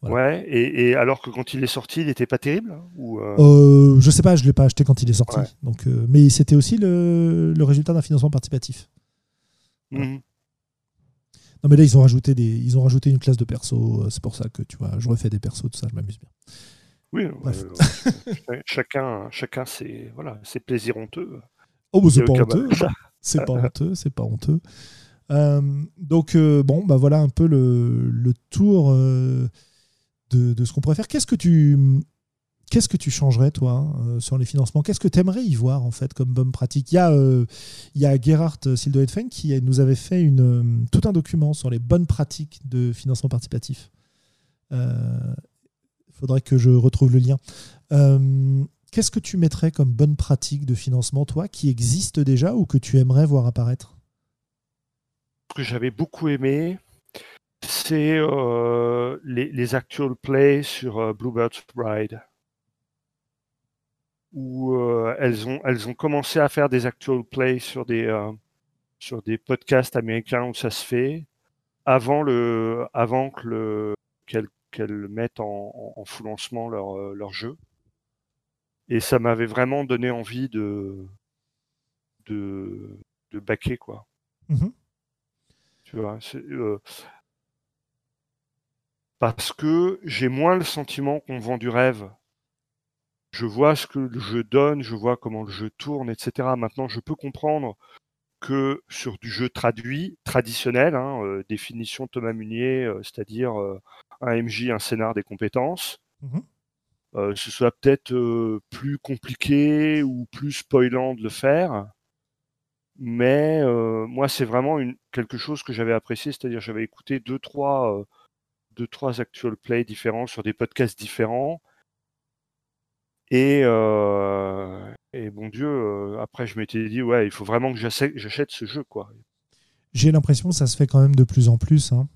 Voilà. Ouais, et, et alors que quand il est sorti, il n'était pas terrible hein, ou, euh, Euh, je sais pas, je l'ai pas acheté quand il est sorti. Ouais. Donc, euh, mais c'était aussi le, le résultat d'un financement participatif. mhm. Non, mais là, ils ont rajouté, des, ils ont rajouté une classe de perso. C'est pour ça que tu vois, je refais des persos, tout ça, je m'amuse bien. Oui, Bref. euh, chacun, chacun ses, voilà, ses plaisirs honteux. Oh, bah, c'est pas honteux. C'est pas honteux, c'est pas honteux. Euh, donc, euh, bon, bah voilà un peu le, le tour euh, de, de ce qu'on pourrait faire. Qu'est-ce que tu. Qu'est-ce que tu changerais, toi, euh, sur les financements? Qu'est-ce que tu aimerais y voir, en fait, comme bonne pratique? Il y a, euh, il y a Gerhard qui nous avait fait une, euh, tout un document sur les bonnes pratiques de financement participatif. Faudrait que je retrouve le lien. Euh, Qu'est-ce que tu mettrais comme bonne pratique de financement, toi, qui existe déjà ou que tu aimerais voir apparaître? Ce que j'avais beaucoup aimé, c'est euh, les, actual plays sur euh, Bluebird's Bride. Où euh, elles, ont, elles ont commencé à faire des actual plays sur des, sur des podcasts américains où ça se fait, avant, le, avant que le, qu'elles, qu'elles mettent en, en, en full lancement leur, euh, leur jeu. Et ça m'avait vraiment donné envie de, de, de backer, quoi. Mhm. Tu vois, euh, parce que j'ai moins le sentiment qu'on vend du rêve. Je vois ce que le jeu donne, je vois comment le jeu tourne, etc. Maintenant, je peux comprendre que sur du jeu traduit, traditionnel, hein, euh, définition Thomas Munier, euh, c'est-à-dire un MJ, un scénar, des compétences, Mhm. euh, ce soit peut-être euh, plus compliqué ou plus spoilant de le faire. Mais euh, moi, c'est vraiment une, quelque chose que j'avais apprécié, c'est-à-dire j'avais écouté deux, trois, deux, trois actual plays différents sur des podcasts différents. Et, et bon Dieu, après, je m'étais dit, ouais, il faut vraiment que j'achète ce jeu, quoi. J'ai l'impression que ça se fait quand même de plus en plus. hein.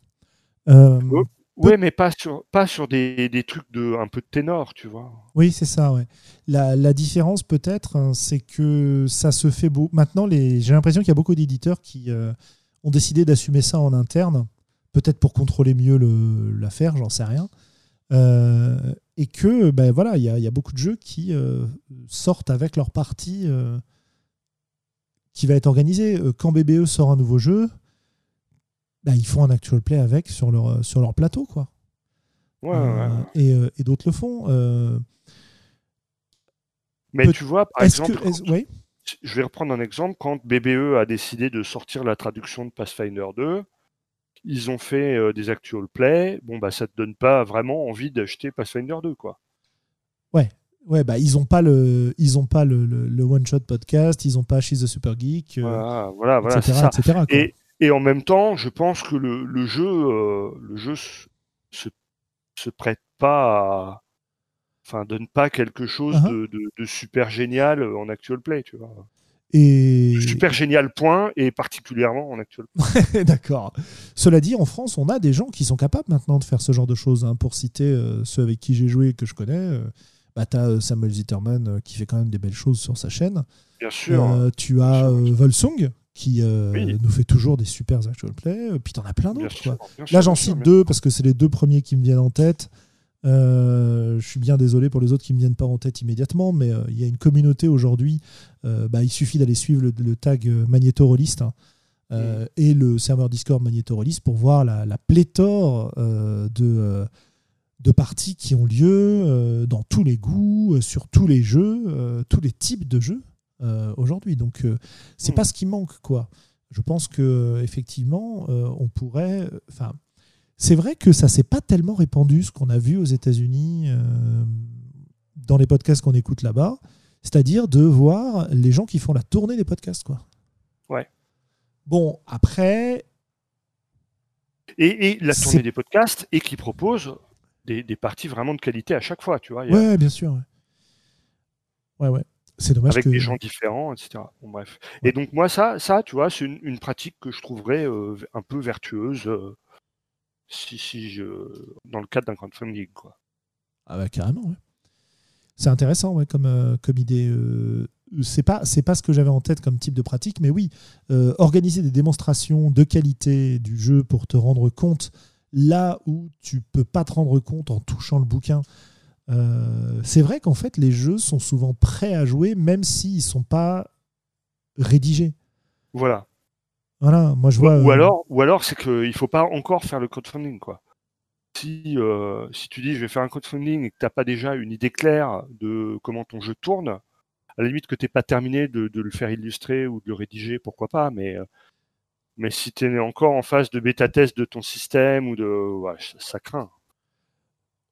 Oh. Ouais, mais pas sur, pas sur des, des trucs de un peu de ténor, tu vois. Oui, c'est ça. Ouais. La, la différence peut-être, hein, c'est que ça se fait beau. Maintenant, les... j'ai l'impression qu'il y a beaucoup d'éditeurs qui euh, ont décidé d'assumer ça en interne, peut-être pour contrôler mieux le- l'affaire, j'en sais rien. Euh, et que, ben voilà, il y, a- il y a beaucoup de jeux qui euh, sortent avec leur partie qui va être organisée. Quand BBE sort un nouveau jeu, ben, ils font un actual play avec sur leur, sur leur plateau, quoi. Ouais, Euh, ouais. et euh, et d'autres le font. Euh, Mais peut- tu vois, par exemple, que, ouais. je vais reprendre un exemple. Quand BBE a décidé de sortir la traduction de Pathfinder 2, ils ont fait euh, des actual plays. Bon, bah, ça te donne pas vraiment envie d'acheter Pathfinder 2, quoi. Ouais, bah ils ont pas le, ils ont pas le, le- le one shot podcast, ils ont pas She's the Super Geek, euh, Voilà, voilà, etc., ça. etc.. Et, et en même temps, je pense que le, le jeu, euh, le jeu se, prête pas à, enfin, donne pas quelque chose Uh-huh. de, de, de super génial en actual play, tu vois. Et Super génial point et particulièrement en actual play. d'accord. Cela dit, en France, on a des gens qui sont capables maintenant de faire ce genre de choses. hein. Pour citer euh, ceux avec qui j'ai joué et que je connais, euh, bah, tu as Samuel Zitterman euh, qui fait quand même des belles choses sur sa chaîne. Bien sûr. Euh, tu as euh, Volsung qui euh, Oui. nous fait toujours des super actual play. Euh, Puis tu en as plein d'autres. Là, j'en cite deux parce que c'est les deux premiers qui me viennent en tête. Euh, je suis bien désolé pour les autres qui ne me viennent pas en tête immédiatement, mais euh, il y a une communauté aujourd'hui. bah, il suffit d'aller suivre le, le tag Magnétorolist hein, euh, et le serveur Discord Magnétorolist pour voir la, la pléthore de, de parties qui ont lieu dans tous les goûts, sur tous les jeux, tous les types de jeux aujourd'hui. Donc, euh, c'est Mm. pas ce qui manque, quoi. Je pense que euh, effectivement, euh, on pourrait. Enfin, c'est vrai que ça s'est pas tellement répandu ce qu'on a vu aux États-Unis euh, dans les podcasts qu'on écoute là-bas, c'est-à-dire de voir les gens qui font la tournée des podcasts. Quoi. Ouais. Bon, après. Et, la tournée des podcasts et qui propose des, parties vraiment de qualité à chaque fois, tu vois. Ouais, bien sûr. Ouais, ouais. C'est dommage Avec des gens différents, etc. Bon, bref. Et donc, moi, ça, ça tu vois, c'est une, pratique que je trouverais euh, un peu vertueuse euh, si, si je, dans le cadre d'un crowdfunding, quoi. Ah bah carrément, ouais. C'est intéressant, ouais, comme, euh, comme idée. c'est pas c'est pas ce que j'avais en tête comme type de pratique, mais oui, organiser des démonstrations de qualité du jeu pour te rendre compte là où tu peux pas te rendre compte en touchant le bouquin euh, c'est vrai qu'en fait, les jeux sont souvent prêts à jouer, même s'ils ne sont pas rédigés. Voilà. Voilà, moi je vois. Ou, euh, alors, ou alors c'est qu'il ne faut pas encore faire le crowdfunding, quoi. Si, euh, si tu dis je vais faire un crowdfunding et que tu n'as pas déjà une idée claire de comment ton jeu tourne, à la limite que tu n'es pas terminé de, le faire illustrer ou de le rédiger, pourquoi pas, mais, mais si tu es encore en phase de bêta-test de ton système ou de. Ouais, ça craint.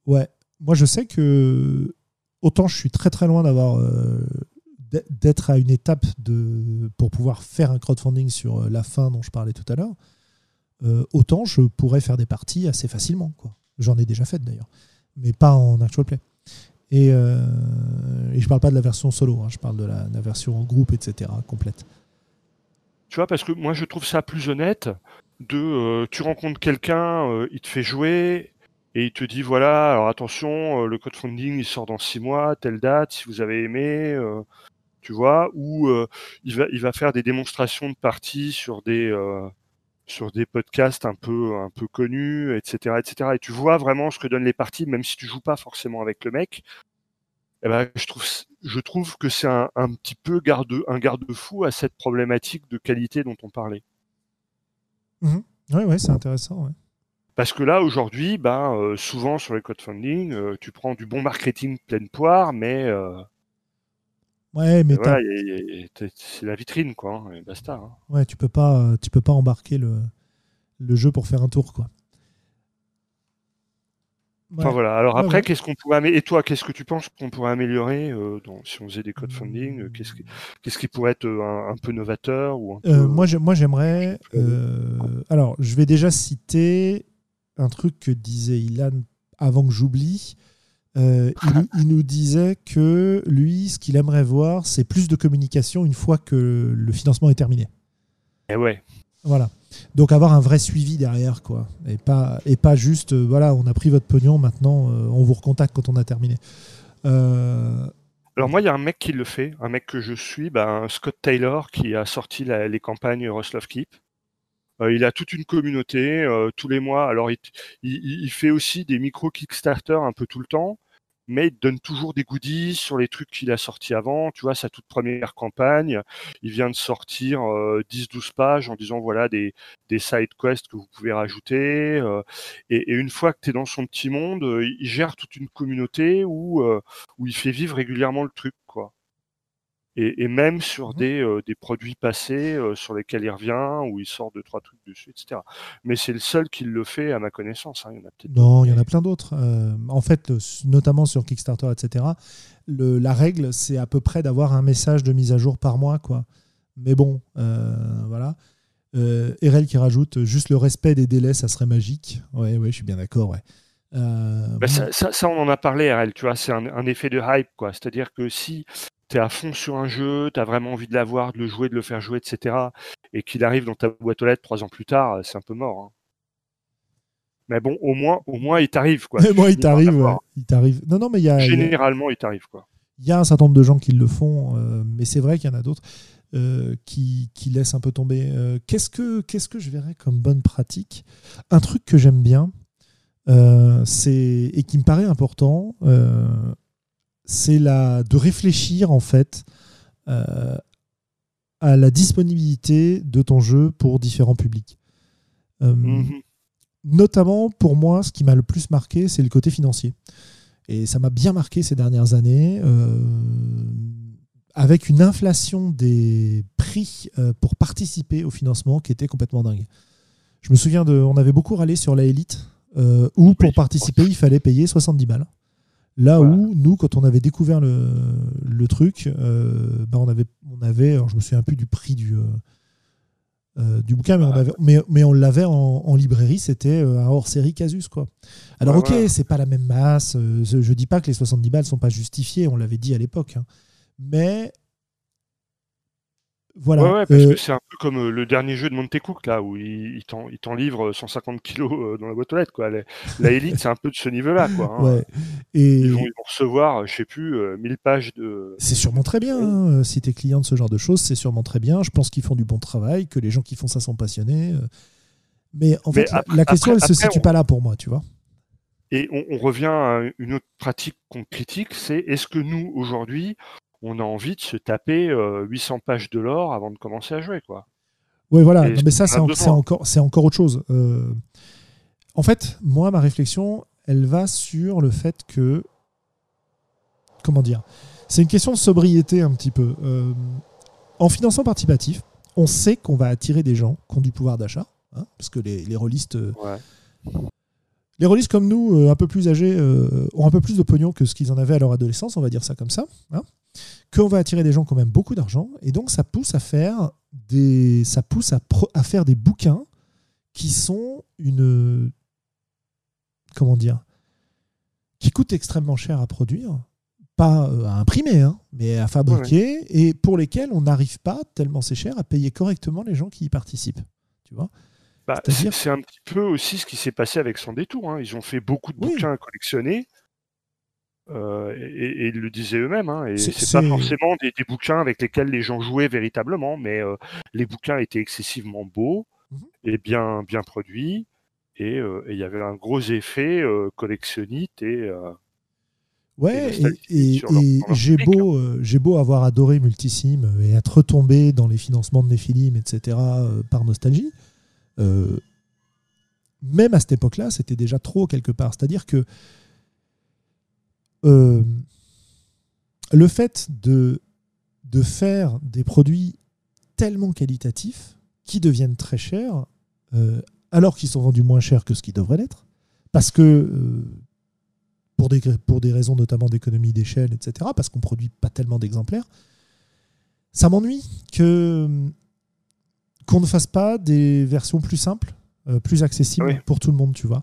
Ouais, moi, je sais que autant je suis très très loin d'avoir euh, d'être à une étape de pour pouvoir faire un crowdfunding sur euh, la fin dont je parlais tout à l'heure. Euh, autant je pourrais faire des parties assez facilement. Quoi. J'en ai déjà fait d'ailleurs, mais pas en actual play. Et, et je parle pas de la version solo, hein, je parle de la, version en groupe, etc., complète. Tu vois, parce que moi je trouve ça plus honnête de tu rencontres quelqu'un, il te fait jouer, et il te dit voilà, alors attention, euh, le code funding il sort dans six mois, telle date, si vous avez aimé, euh, tu vois, ou euh, il va il va faire des démonstrations de parties sur des sur des podcasts un peu un peu connus, etc., etc. Et tu vois vraiment ce que donnent les parties, même si tu joues pas forcément avec le mec. Eh ben, je trouve je trouve que c'est un, un petit peu garde un garde-fou à cette problématique de qualité dont on parlait. Mmh. Oui, ouais, c'est intéressant. Parce que là, aujourd'hui, ben, euh, souvent sur les crowdfunding, euh, tu prends du bon marketing pleine poire, mais. Euh, ouais, mais c'est la vitrine, quoi, hein, et basta. Hein. Ouais, tu peux pas, tu peux pas embarquer le, le jeu pour faire un tour, quoi. Enfin voilà. Alors après, qu'est-ce qu'on pourrait améliorer Et toi, qu'est-ce que tu penses qu'on pourrait améliorer si on faisait des crowdfunding Qu'est-ce qui, qu'est-ce qui pourrait être un, peu novateur ou moi, j'aimerais. alors, je vais déjà citer un truc que disait Ilan avant que j'oublie. Euh, il, nous disait que lui, ce qu'il aimerait voir, c'est plus de communication une fois que le financement est terminé. Et eh ouais. Voilà. Donc avoir un vrai suivi derrière, quoi. Et pas, et pas juste, euh, voilà, on a pris votre pognon, maintenant euh, on vous recontacte quand on a terminé. Alors moi, il y a un mec qui le fait, un mec que je suis, ben, Scott Taylor, qui a sorti les campagnes Love Keep. Euh, il a toute une communauté euh, tous les mois. Alors, il, il, fait aussi des micro Kickstarter un peu tout le temps, mais il donne toujours des goodies sur les trucs qu'il a sortis avant. Tu vois, sa toute première campagne, il vient de sortir 10-12 euh, pages en disant voilà des, des side quests que vous pouvez rajouter. et, et, une fois que tu es dans son petit monde, il gère toute une communauté où, où il fait vivre régulièrement le truc. quoi et, même sur mmh des, euh, des produits passés euh, sur lesquels il revient, où il sort deux, trois trucs dessus, etc. Mais c'est le seul qui le fait à ma connaissance. Hein. Il y en a peut-être non, il y en a plein d'autres. Euh, en fait, notamment sur Kickstarter, etc., le, la règle, c'est à peu près d'avoir un message de mise à jour par mois. Quoi. Mais bon, voilà. Erel qui rajoute juste le respect des délais, ça serait magique. Ouais, ouais, je suis bien d'accord. Ouais. Bah, ça, ça, on en a parlé, RL, tu vois, c'est un, un, effet de hype, quoi. C'est-à-dire que si tu es à fond sur un jeu, tu as vraiment envie de l'avoir, de le jouer, de le faire jouer, etc. Et qu'il arrive dans ta boîte aux lettres trois ans plus tard, euh, c'est un peu mort. Hein. Mais bon, au moins, au moins, il t'arrive quoi. Moi, il t'arrive, il t'arrive. Non, non, mais il y a. Généralement, il t'arrive quoi. Il y a un certain nombre de gens qui le font, euh, mais c'est vrai qu'il y en a d'autres euh, qui, qui, laissent un peu tomber. qu'est-ce que qu'est-ce que je verrais comme bonne pratique? Un truc que j'aime bien, c'est et qui me paraît important c'est de réfléchir en fait euh, à la disponibilité de ton jeu pour différents publics. Euh, mhm. Notamment pour moi, ce qui m'a le plus marqué, c'est le côté financier. Et ça m'a bien marqué ces dernières années, euh, avec une inflation des prix pour participer au financement qui était complètement dingue. Je me souviens de, on avait beaucoup râlé sur la élite, où pour participer, il fallait payer 70 balles. Là où nous, quand on avait découvert le, le truc, euh, bah on avait, on avait, alors je me souviens plus du prix du, euh, euh, du bouquin, mais on, avait, mais, mais on l'avait en, en, librairie, c'était un hors-série Casus. Quoi. Alors ok, c'est pas la même masse, je, je, dis pas que les 70 balles sont pas justifiées, on l'avait dit à l'époque, hein. mais voilà. Ouais, parce que c'est un peu comme le dernier jeu de Monte Cook, là, où il, il t'en livre 150 kilos dans la boîte aux lettres, quoi. La, Elite, c'est un peu de ce niveau-là, quoi. Hein. Ouais. Et... Ils, vont, recevoir, je sais plus, 1000 pages de. C'est sûrement très bien. Hein, si t'es client de ce genre de choses, c'est sûrement très bien. Je pense qu'ils font du bon travail, que les gens qui font ça sont passionnés. Mais en fait, la, question, elle se situe pas là pour moi, tu vois. Et on, on, revient à une autre pratique qu'on critique, c'est est-ce que nous, aujourd'hui, on a envie de se taper 800 pages de l'or avant de commencer à jouer, quoi. Oui, voilà. mais ça, c'est encore, autre chose. Euh, en fait, moi, ma réflexion, elle va sur le fait que, comment dire, c'est une question de sobriété un petit peu. Euh, en financement participatif, on sait qu'on va attirer des gens qui ont du pouvoir d'achat, hein, parce que les, les rôlistes. Euh, les rôlistes comme nous, un peu plus âgés, ont un peu plus de pognon que ce qu'ils en avaient à leur adolescence, on va dire ça comme ça. Hein qu'on va attirer des gens qui ont même beaucoup d'argent, et donc ça pousse à faire des, ça pousse à, à faire des bouquins qui sont une, comment dire, qui coûtent extrêmement cher à produire, pas euh, à imprimer, hein, mais à fabriquer, et pour lesquels on n'arrive pas, tellement c'est cher, à payer correctement les gens qui y participent. Tu vois bah, c'est un petit peu aussi ce qui s'est passé avec Sans Détour. Hein. Ils ont fait beaucoup de bouquins à collectionner. Euh, et, ils le disaient eux-mêmes. Hein, et c'est pas forcément des, bouquins avec lesquels les gens jouaient véritablement, mais euh, les bouquins étaient excessivement beaux mmh et bien bien produits, euh, et il y avait un gros effet collectionnite et Ouais, et, j'ai beau, hein. j'ai beau avoir adoré Multisim et être retombé dans les financements de Néphilim, etc., par nostalgie, même à cette époque-là, c'était déjà trop quelque part. C'est-à-dire que euh, le fait de, faire des produits tellement qualitatifs qui deviennent très chers, euh, alors qu'ils sont vendus moins cher que ce qui devrait l'être, parce que euh, pour, des, raisons notamment d'économie d'échelle, etc., parce qu'on produit pas tellement d'exemplaires, ça m'ennuie que qu'on ne fasse pas des versions plus simples, plus accessibles pour tout le monde, tu vois.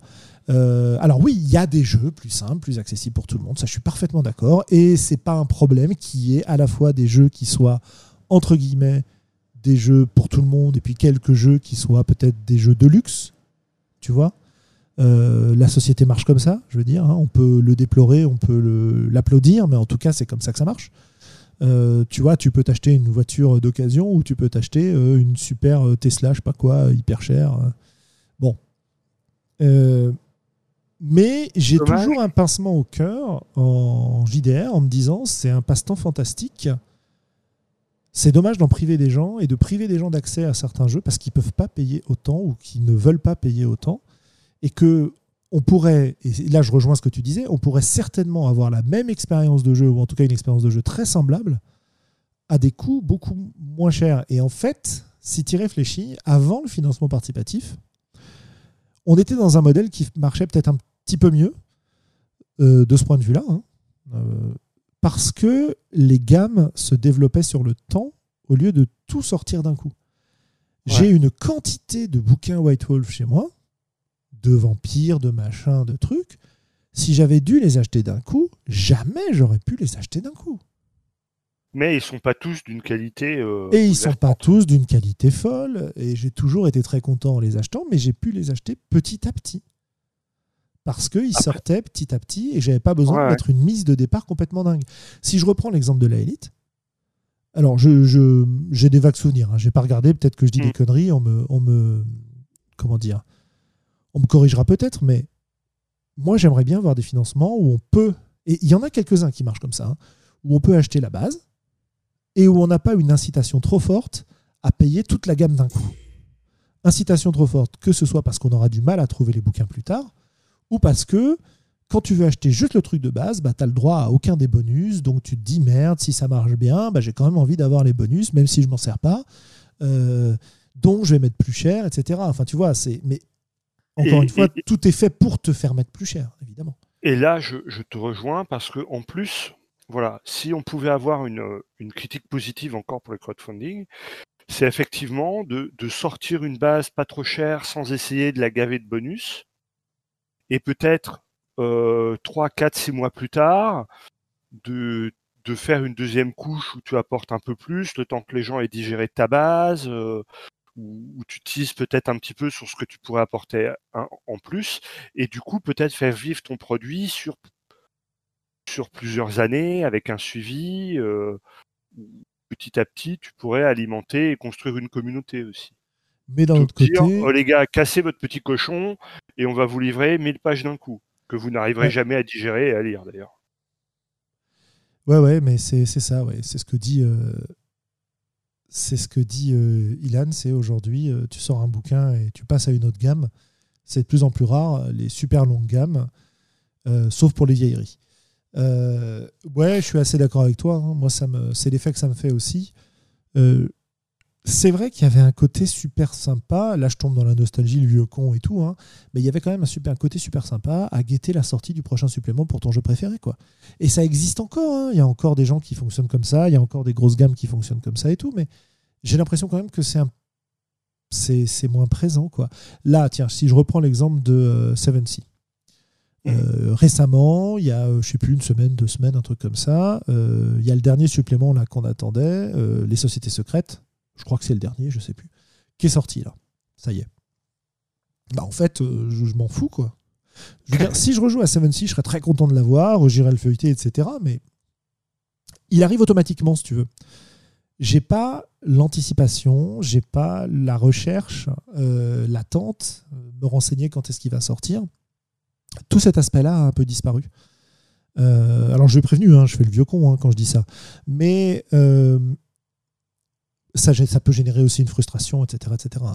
Euh, alors oui, il y a des jeux plus simples, plus accessibles pour tout le monde, ça je suis parfaitement d'accord. Et c'est pas un problème qui est à la fois des jeux qui soient entre guillemets des jeux pour tout le monde et puis quelques jeux qui soient peut-être des jeux de luxe, tu vois. Euh, la société marche comme ça, je veux dire. Hein. on peut le déplorer, on peut l'applaudir, mais en tout cas c'est comme ça que ça marche. Euh, tu vois, tu peux t'acheter une voiture d'occasion ou tu peux t'acheter une super Tesla, je sais pas quoi, hyper chère. Bon. Mais j'ai toujours un pincement au cœur en JDR en me disant c'est un passe-temps fantastique. C'est dommage d'en priver des gens et de priver des gens d'accès à certains jeux parce qu'ils ne peuvent pas payer autant ou qu'ils ne veulent pas payer autant. Et que on pourrait, et là je rejoins ce que tu disais, on pourrait certainement avoir la même expérience de jeu, ou en tout cas une expérience de jeu très semblable, à des coûts beaucoup moins chers. Et en fait, si tu y réfléchis, avant le financement participatif, on était dans un modèle qui marchait peut-être un petit peu mieux euh, de ce point de vue-là, hein. euh, parce que les gammes se développaient sur le temps au lieu de tout sortir d'un coup. J'ai une quantité de bouquins White Wolf chez moi, de vampires, de machins, de trucs. Si j'avais dû les acheter d'un coup, jamais j'aurais pu les acheter d'un coup. Mais ils sont pas tous d'une qualité. Euh, et ils sont pas tous d'une qualité folle. Et j'ai toujours été très content en les achetant, mais j'ai pu les acheter petit à petit parce qu'ils sortaient petit à petit et j'avais pas besoin de mettre une mise de départ complètement dingue. Si je reprends l'exemple de la Elite, alors je, j'ai des vagues souvenirs, hein, j'ai pas regardé, peut-être que je dis des mm. conneries, on me, on me, comment dire, on me corrigera peut-être, mais moi j'aimerais bien voir des financements où on peut, et il y en a quelques-uns qui marchent comme ça, hein, où on peut acheter la base et où on n'a pas une incitation trop forte à payer toute la gamme d'un coup. Incitation trop forte, que ce soit parce qu'on aura du mal à trouver les bouquins plus tard, ou parce que quand tu veux acheter juste le truc de base, bah, tu as le droit à aucun des bonus. Donc tu te dis, merde, si ça marche bien, bah, j'ai quand même envie d'avoir les bonus, même si je m'en sers pas. Euh, donc je vais mettre plus cher, etc. Enfin, tu vois, c'est. Mais encore une fois, tout est fait pour te faire mettre plus cher, évidemment. Et là, je, te rejoins parce que en plus, voilà, si on pouvait avoir une, critique positive encore pour le crowdfunding, c'est effectivement de, sortir une base pas trop chère sans essayer de la gaver de bonus. Et peut-être euh, 3, 4, 6 mois plus tard, de, faire une deuxième couche où tu apportes un peu plus, le temps que les gens aient digéré ta base, euh, où, tu utilises peut-être un petit peu sur ce que tu pourrais apporter en plus, et du coup peut-être faire vivre ton produit sur, sur plusieurs années avec un suivi. Euh, petit à petit, tu pourrais alimenter et construire une communauté aussi. Mais d'un autre côté. Oh, les gars, cassez votre petit cochon et on va vous livrer 1000 pages d'un coup, que vous n'arriverez jamais à digérer et à lire d'ailleurs. Ouais, ouais, mais c'est ça, ouais. C'est ce que dit. Euh, c'est ce que dit euh, Ilan, c'est aujourd'hui, euh, tu sors un bouquin et tu passes à une autre gamme. C'est de plus en plus rare, les super longues gammes, sauf pour les vieilleries. Ouais, je suis assez d'accord avec toi. Hein. Moi, ça me, c'est l'effet que ça me fait aussi c'est vrai qu'il y avait un côté super sympa. Là, je tombe dans la nostalgie, le vieux con et tout. Hein. mais il y avait quand même un, super, côté super sympa à guetter la sortie du prochain supplément pour ton jeu préféré. quoi. Et ça existe encore. Hein. Il y a encore des gens qui fonctionnent comme ça. Il y a encore des grosses gammes qui fonctionnent comme ça et tout. Mais j'ai l'impression quand même que c'est un c'est moins présent. quoi. Là, tiens, si je reprends l'exemple de euh, Seven Sea. Euh, récemment, il y a, euh, je sais plus, une semaine, deux semaines, un truc comme ça, il y a le dernier supplément là qu'on attendait, les sociétés secrètes, je crois que c'est le dernier, je sais plus, qui est sorti là. Ça y est. Bah en fait, euh, je, m'en fous quoi. si je rejoue à Seven Sea, je serais très content de l'avoir, j'irai le feuilleter, etc. Mais il arrive automatiquement si tu veux. J'ai pas l'anticipation, j'ai pas la recherche, euh, l'attente, euh, me renseigner quand est-ce qu'il va sortir. Tout cet aspect-là a un peu disparu. alors je l'ai prévenu, hein, je fais le vieux con hein, quand je dis ça. Mais ça, ça peut générer aussi une frustration, etc. etc.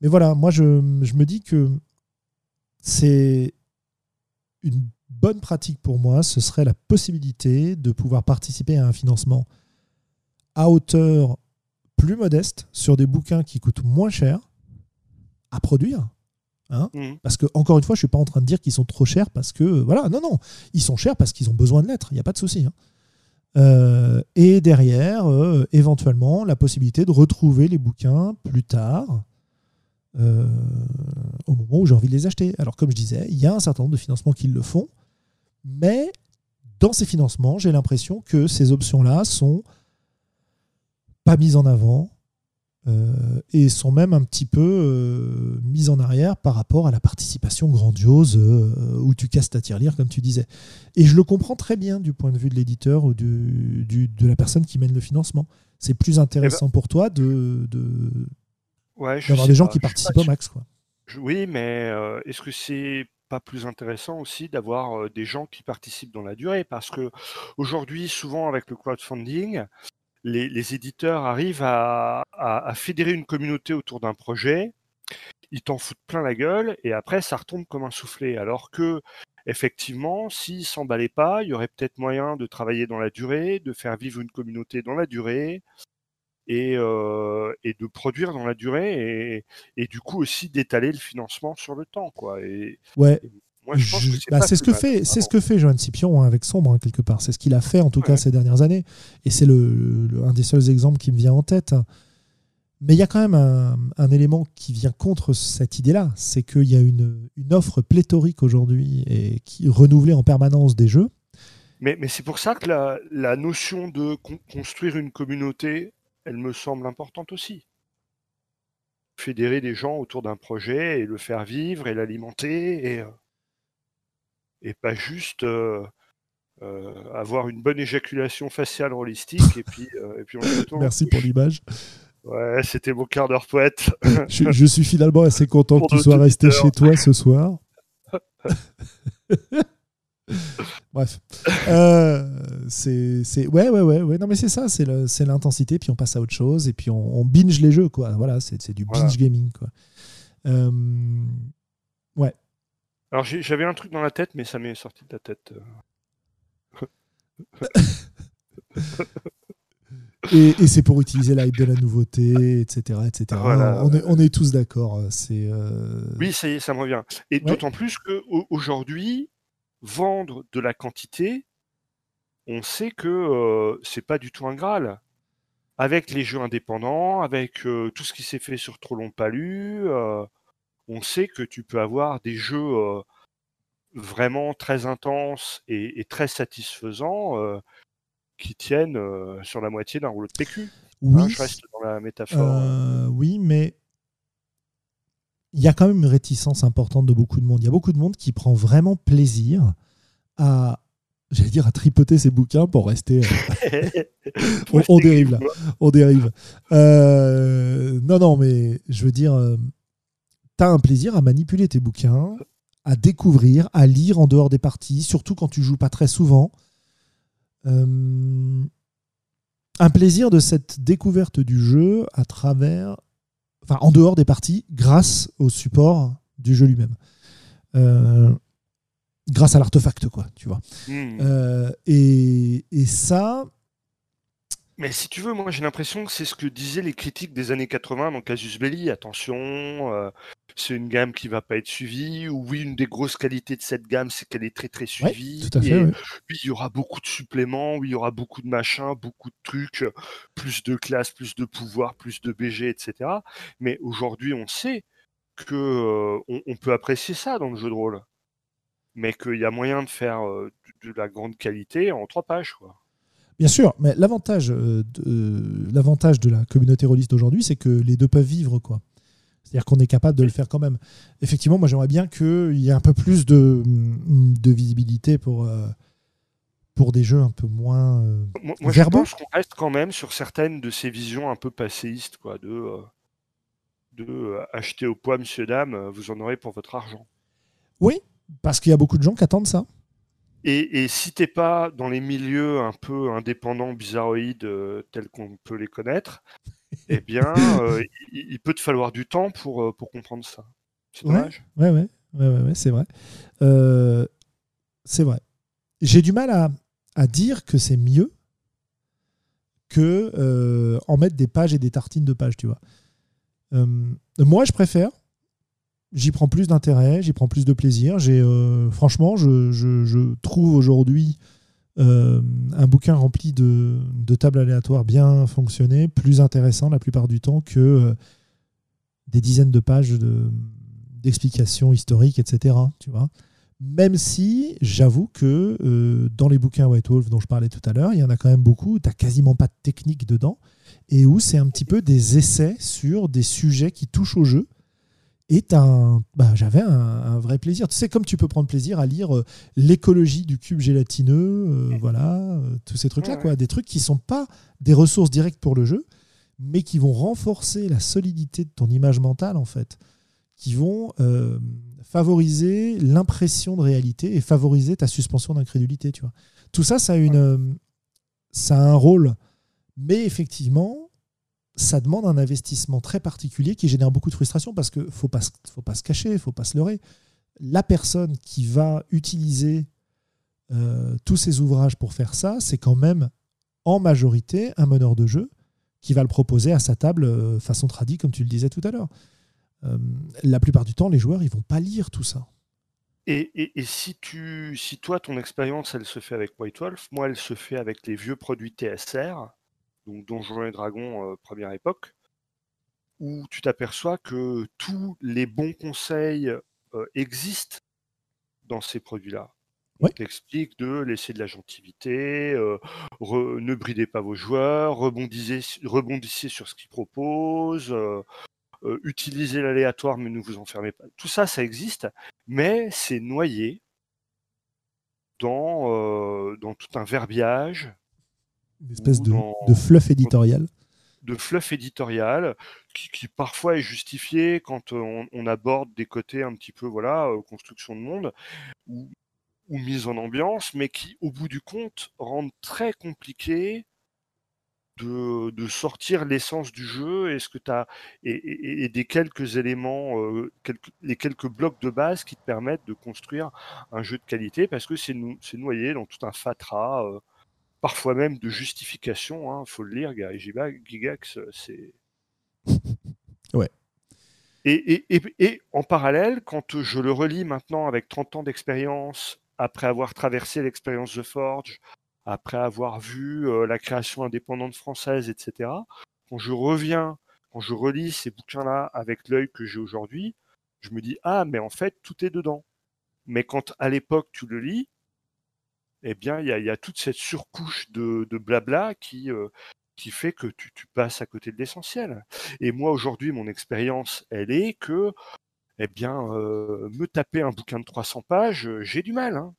Mais voilà, moi, je, me dis que c'est une bonne pratique pour moi, ce serait la possibilité de pouvoir participer à un financement à hauteur plus modeste sur des bouquins qui coûtent moins cher à produire. Hein mmh. Parce que, encore une fois, je ne suis pas en train de dire qu'ils sont trop chers parce que, voilà, non, non, ils sont chers parce qu'ils ont besoin de l'être, il n'y a pas de souci. Hein. Euh, et derrière, euh, éventuellement, la possibilité de retrouver les bouquins plus tard, euh, au moment où j'ai envie de les acheter. Alors, comme je disais, il y a un certain nombre de financements qui le font, mais dans ces financements, j'ai l'impression que ces options-là sont pas mises en avant euh, et sont même un petit peu euh, mises en arrière par rapport à la participation grandiose euh, où tu casses ta tirelire, comme tu disais. Et je le comprends très bien du point de vue de l'éditeur ou du, de la personne qui mène le financement. C'est plus intéressant eh ben pour toi de, de d'avoir des gens qui participent au max. Quoi. Oui, mais est-ce que c'est pas plus intéressant aussi d'avoir des gens qui participent dans la durée? Parce que aujourd'hui souvent avec le crowdfunding les, éditeurs arrivent à, fédérer une communauté autour d'un projet, ils t'en foutent plein la gueule, et après, ça retombe comme un soufflet. Alors que, effectivement, s'ils s'emballaient pas, il y aurait peut-être moyen de travailler dans la durée, de faire vivre une communauté dans la durée, et, euh, de produire dans la durée, et, du coup aussi d'étaler le financement sur le temps. Quoi. Et, ouais. Bah, c'est ce que fait, c'est ce que fait Johan Scipion hein, avec Sombre hein, quelque part. C'est ce qu'il a fait en tout cas ces dernières années, et c'est le, un des seuls exemples qui me vient en tête. Mais il y a quand même un, élément qui vient contre cette idée-là, c'est qu'il y a une, une, offre pléthorique aujourd'hui et qui renouvelée en permanence des jeux. Mais, mais c'est pour ça que la, la notion de construire une communauté, elle me semble importante aussi fédérer des gens autour d'un projet et le faire vivre et l'alimenter et euh, et pas juste euh, euh, avoir une bonne éjaculation faciale holistique et puis, euh, et puis on Merci pour l'image. Ouais, c'était mon quart d'heure poète. je, suis finalement assez content que tu sois resté chez toi ce soir. Bref, c'est ouais ouais ouais ouais non mais c'est ça, c'est l'intensité puis on passe à autre chose et puis on, binge les jeux quoi. Voilà, c'est du binge gaming quoi. ouais, alors j'avais un truc dans la tête, mais ça m'est sorti de la tête. Euh. et, c'est pour utiliser l'aide de la nouveauté, etc. etc. on, est, on, est, tous d'accord. C'est, euh, Oui, ça y est, ça me revient. Et d'autant plus qu'aujourd'hui, vendre de la quantité, on sait que euh, c'est pas du tout un Graal. Avec les jeux indépendants, avec euh, tout ce qui s'est fait sur Trop Long Palu, on sait que tu peux avoir des jeux vraiment très intenses et, très satisfaisants qui tiennent sur la moitié d'un rouleau de PQ. Hein, oui. je reste dans la métaphore. oui, mais il y a quand même une réticence importante de beaucoup de monde. Il y a beaucoup de monde qui prend vraiment plaisir à, j'allais dire, à tripoter ses bouquins pour rester. Euh, on, dérive là. On dérive. Euh, non, non, mais je veux dire, euh, tu as un plaisir à manipuler tes bouquins, à découvrir, à lire en dehors des parties, surtout quand tu joues pas très souvent. un plaisir de cette découverte du jeu à travers enfin en dehors des parties, grâce au support du jeu lui-même. Euh, grâce à l'artefact, quoi, tu vois. Hmm. Euh, et, et, ça, mais si tu veux, moi j'ai l'impression que c'est ce que disaient les critiques des années 80 dans Casus Belli. Attention, euh, c'est une gamme qui va pas être suivie. Ou oui, une des grosses qualités de cette gamme, c'est qu'elle est très très suivie. tout à fait, Puis il y aura beaucoup de suppléments, oui, il y aura beaucoup de machins, beaucoup de trucs, plus de classes, plus de pouvoirs, plus de BG, etc. Mais aujourd'hui, on sait que euh, on, peut apprécier ça dans le jeu de rôle, mais qu'il y a moyen de faire euh, de, de la grande qualité en trois pages, quoi. Bien sûr, mais l'avantage euh, de, l'avantage de la communauté rôliste d'aujourd'hui, c'est que les deux peuvent vivre. quoi. C'est-à-dire qu'on est capable de le faire quand même. Effectivement, moi j'aimerais bien qu'il y ait un peu plus de, de visibilité pour, euh, pour des jeux un peu moins euh, moi, je pense qu'on reste quand même sur certaines de ces visions un peu passéistes, quoi, de, de acheter au poids, monsieur, dame, vous en aurez pour votre argent. Oui, parce qu'il y a beaucoup de gens qui attendent ça. Et, et si t'es pas dans les milieux un peu indépendants, bizarroïdes, euh, tels qu'on peut les connaître, eh bien, euh, il, peut te falloir du temps pour, euh, pour comprendre ça. C'est dommage. Ouais, ouais, ouais, ouais, c'est vrai. c'est vrai. J'ai du mal à, à dire que c'est mieux que en mettre des pages et des tartines de pages, tu vois. moi, je préfère j'y prends plus d'intérêt, j'y prends plus de plaisir. J'ai, euh, franchement, je, trouve aujourd'hui euh, un bouquin rempli de, tables aléatoires bien fonctionnées, plus intéressant la plupart du temps que euh, des dizaines de pages d'explications historiques, etc. Tu vois même si j'avoue que dans les bouquins White Wolf dont je parlais tout à l'heure, il y en a quand même beaucoup, tu n'as quasiment pas de technique dedans, et où c'est un petit peu des essais sur des sujets qui touchent au jeu, et bah, j'avais un, vrai plaisir. Tu sais, comme tu peux prendre plaisir à lire euh, l'écologie du cube gélatineux, euh, voilà, euh, tous ces trucs-là, quoi. Des trucs qui sont pas des ressources directes pour le jeu, mais qui vont renforcer la solidité de ton image mentale, en fait. Qui vont favoriser l'impression de réalité et favoriser ta suspension d'incrédulité, tu vois. Tout ça, ça a, une, ça a un rôle. Mais effectivement, ça demande un investissement très particulier qui génère beaucoup de frustration parce qu'il ne faut pas, faut pas se cacher, faut pas se leurrer. La personne qui va utiliser euh, tous ces ouvrages pour faire ça, c'est quand même en majorité un meneur de jeu qui va le proposer à sa table euh, façon tradie, comme tu le disais tout à l'heure. Euh, la plupart du temps, les joueurs, ils vont pas lire tout ça. Et, si, tu, si toi, ton expérience, elle se fait avec White Wolf, moi, elle se fait avec les vieux produits TSR, donc Donjons et Dragons euh, première époque, où tu t'aperçois que tous les bons conseils euh, existent dans ces produits-là. On t'explique de laisser de la gentilité, euh, ne bridez pas vos joueurs, rebondissez, rebondissez sur ce qu'ils proposent, utilisez l'aléatoire mais ne vous enfermez pas. Tout ça, ça existe, mais c'est noyé dans, dans tout un verbiage une espèce de, de, fluff éditorial. De fluff éditorial qui, parfois est justifié quand euh, on, aborde des côtés un petit peu voilà euh, construction de monde ou, mise en ambiance, mais qui au bout du compte rendent très compliqué de, de, sortir l'essence du jeu et ce que tu as et, des quelques éléments, euh, quelques, les quelques blocs de base qui te permettent de construire un jeu de qualité parce que c'est noyé dans tout un fatras parfois même de justification. Il hein, faut le lire, Gary Gigax, c'est. ouais. Et, et, et, en parallèle, quand je le relis maintenant avec 30 ans d'expérience après avoir traversé l'expérience The Forge, après avoir vu euh, la création indépendante française, etc., quand je reviens, quand je relis ces bouquins-là avec l'œil que j'ai aujourd'hui, je me dis ah mais en fait tout est dedans. Mais quand à l'époque tu le lis, eh bien il y a, toute cette surcouche de, blabla qui euh, qui fait que tu, passes à côté de l'essentiel. Et moi aujourd'hui mon expérience elle est que eh bien euh, me taper un bouquin de 300 pages j'ai du mal. Hein.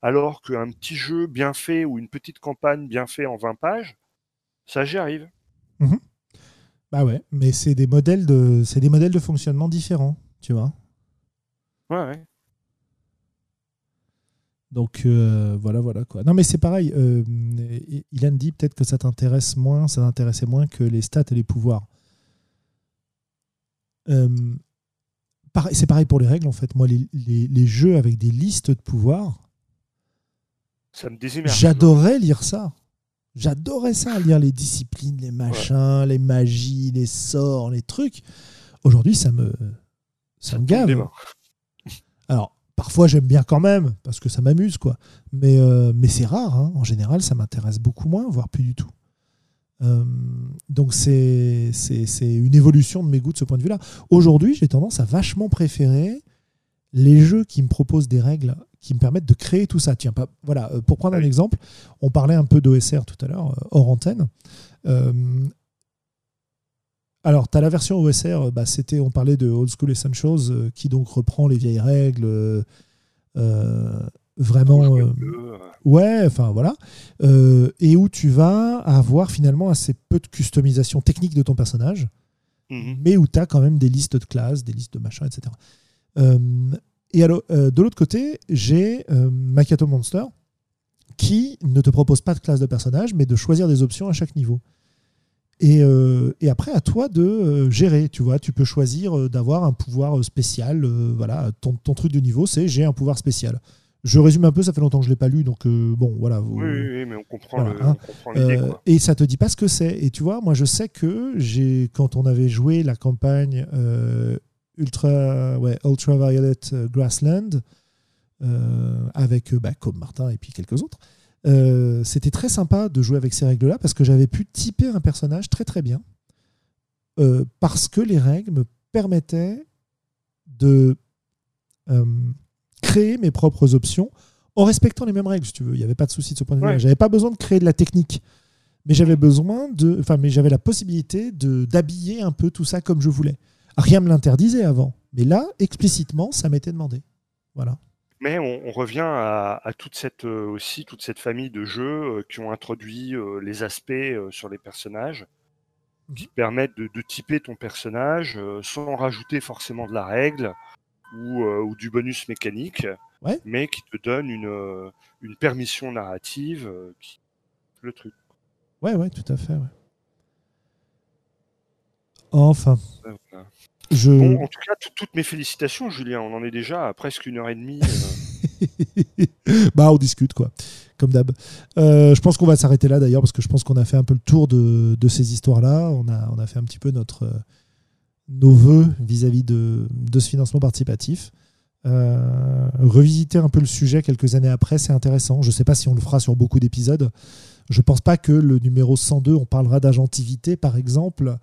Alors qu'un petit jeu bien fait ou une petite campagne bien fait en 20 pages, ça j'y arrive. Mmh bah ouais, mais c'est des modèles de c'est des modèles de fonctionnement différents, tu vois. Ouais, ouais. Donc euh, voilà, voilà quoi. Non mais c'est pareil. Euh, Ilan dit peut-être que ça t'intéresse moins, ça t'intéressait moins que les stats et les pouvoirs. Euh, c'est pareil pour les règles en fait. Moi, les, les, jeux avec des listes de pouvoirs, ça me J'adorais lire ça. J'adorais ça, lire les disciplines, les machins, les magies, les sorts, les trucs. Aujourd'hui, ça me, ça, me gave. Alors, parfois, j'aime bien quand même, parce que ça m'amuse, quoi. Mais, euh, mais c'est rare. Hein. En général, ça m'intéresse beaucoup moins, voire plus du tout. Euh, donc, c'est une évolution de mes goûts de ce point de vue-là. Aujourd'hui, j'ai tendance à vachement préférer les jeux qui me proposent des règles qui me permettent de créer tout ça. Tiens, pas, voilà, euh, pour prendre un exemple, on parlait un peu d'OSR tout à l'heure, hors antenne. Euh, alors, tu as la version OSR, bah, c'était, on parlait de Old School Essentials, qui donc reprend les vieilles règles, vraiment. ouais, enfin voilà. et où tu vas avoir finalement assez peu de customisation technique de ton personnage, mhm. mais où tu as quand même des listes de classes, des listes de machins, etc. Et alors, euh, de l'autre côté, j'ai euh, Makato Monster qui ne te propose pas de classe de personnage, mais de choisir des options à chaque niveau. Et, euh, après, à toi de gérer. Tu vois, tu peux choisir d'avoir un pouvoir spécial. voilà, ton, truc de niveau, c'est j'ai un pouvoir spécial. Je résume un peu, ça fait longtemps que je l'ai pas lu, donc bon, voilà. Oui, oui, mais on comprend, hein. l'idée. et ça te dit pas ce que c'est. Et tu vois, moi, je sais que j'ai, quand on avait joué la campagne Ultra, ouais, Ultraviolet euh, Grassland, euh, avec euh, bah, comme Martin et puis quelques autres. C'était très sympa de jouer avec ces règles-là parce que j'avais pu typer un personnage très très bien. parce que les règles me permettaient de créer mes propres options en respectant les mêmes règles, si tu veux. Il n'y avait pas de souci de ce point de vue-là. J'avais pas besoin de créer de la technique, mais j'avais besoin de, enfin, mais j'avais la possibilité de d'habiller un peu tout ça comme je voulais. Rien ne me l'interdisait avant. Mais là, explicitement, ça m'était demandé. Voilà. Mais on, revient à, toute cette euh, aussi toute cette famille de jeux euh, qui ont introduit euh, les aspects sur les personnages, qui mhm. permettent de, typer ton personnage sans rajouter forcément de la règle ou, du bonus mécanique, mais qui te donne une, une permission narrative, qui, le truc. Ouais, ouais, tout à fait. Enfin. Bon, en tout cas, toutes mes félicitations, Julien. On en est déjà à presque une heure et demie. Euh. bah, on discute, quoi. Comme d'hab. Euh, je pense qu'on va s'arrêter là, d'ailleurs, parce que je pense qu'on a fait un peu le tour de, de ces histoires-là. On a, on a fait un petit peu notre, euh, nos voeux vis-à-vis de, de, ce financement participatif. revisiter un peu le sujet quelques années après, c'est intéressant. Je ne sais pas si on le fera sur beaucoup d'épisodes. Je ne pense pas que le numéro 102, on parlera d'agentivité, par exemple.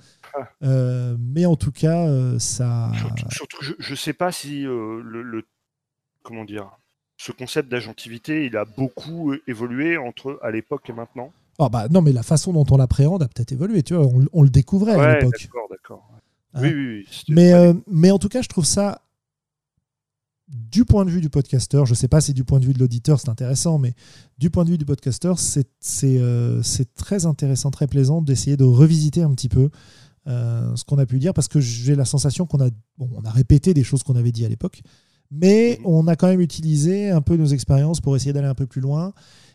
Euh, mais en tout cas, euh, ça. Surtout, je ne sais pas si euh, le, Comment dire Ce concept d'agentivité, il a beaucoup évolué entre à l'époque et maintenant. Ah bah non, mais la façon dont on l'appréhende a peut-être évolué. Tu vois, on, le découvrait à l'époque. D'accord, d'accord. Hein oui, oui, oui. Mais, mais en tout cas, je trouve ça du point de vue du podcasteur, je ne sais pas si du point de vue de l'auditeur c'est intéressant, mais du point de vue du podcasteur, c'est très intéressant, très plaisant d'essayer de revisiter un petit peu euh, ce qu'on a pu dire, parce que j'ai la sensation qu'on a, on a répété des choses qu'on avait dit à l'époque, mais mhm. on a quand même utilisé un peu nos expériences pour essayer d'aller un peu plus loin,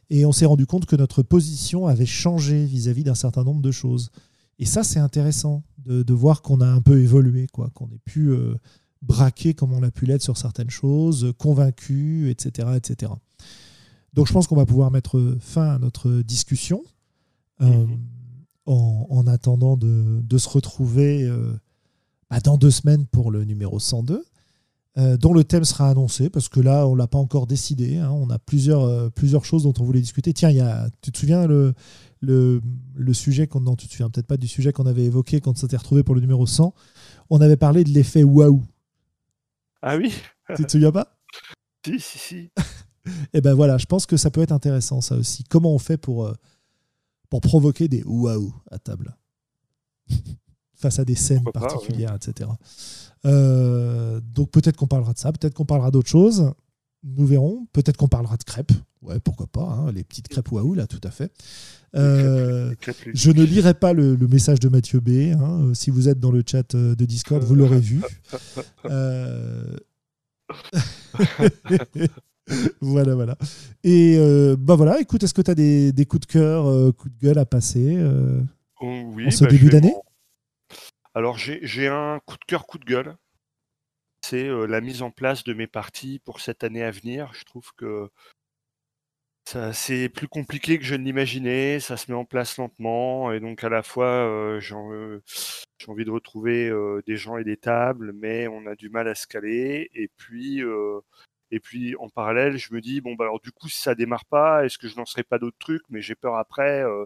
et on s'est rendu compte que notre position avait changé vis-à-vis d'un certain nombre de choses. Et ça, c'est intéressant de, voir qu'on a un peu évolué, quoi, qu'on ait pu euh, braquer comme on l'a pu l'être sur certaines choses, convaincu, etc., etc. Donc je pense qu'on va pouvoir mettre fin à notre discussion. Euh, mhm en, attendant de, se retrouver euh, bah, dans deux semaines pour le numéro 102. dont le thème sera annoncé, parce que là, on ne l'a pas encore décidé. Hein. on a plusieurs, plusieurs choses dont on voulait discuter. Tiens, y a, tu te souviens le, le, le sujet qu'on. Non, tu te souviens peut-être pas du sujet qu'on avait évoqué quand on s'était retrouvé pour le numéro 100. On avait parlé de l'effet waouh. Ah oui Tu te souviens pas? Si, si, si. Et eh ben voilà, je pense que ça peut être intéressant ça aussi. Comment on fait pour, euh, pour provoquer des waouh à table face à des scènes particulières, etc. Euh, donc peut-être qu'on parlera de ça, peut-être qu'on parlera d'autres choses. Nous verrons. Peut-être qu'on parlera de crêpes. Ouais, pourquoi pas, hein, les petites crêpes waouh là, tout à fait. Euh, je ne lirai pas le, message de Mathieu B. Hein. Si vous êtes dans le chat de Discord, vous l'aurez vu. voilà, voilà. Et euh, bah voilà, écoute, est-ce que tu as des, des, coups de cœur, euh, coups de gueule à passer euh, oh, oui, en ce bah, début d'année? Alors, j'ai un coup de cœur, coup de gueule. C'est la mise en place de mes parties pour cette année à venir. Je trouve que c'est plus compliqué que je ne l'imaginais, ça se met en place lentement et donc à la fois j'ai envie de retrouver des gens et des tables, mais on a du mal à se caler et puis et puis en parallèle, je me dis bon bah alors du coup si ça démarre pas, est-ce que je lancerai pas d'autres trucs? Mais j'ai peur après euh,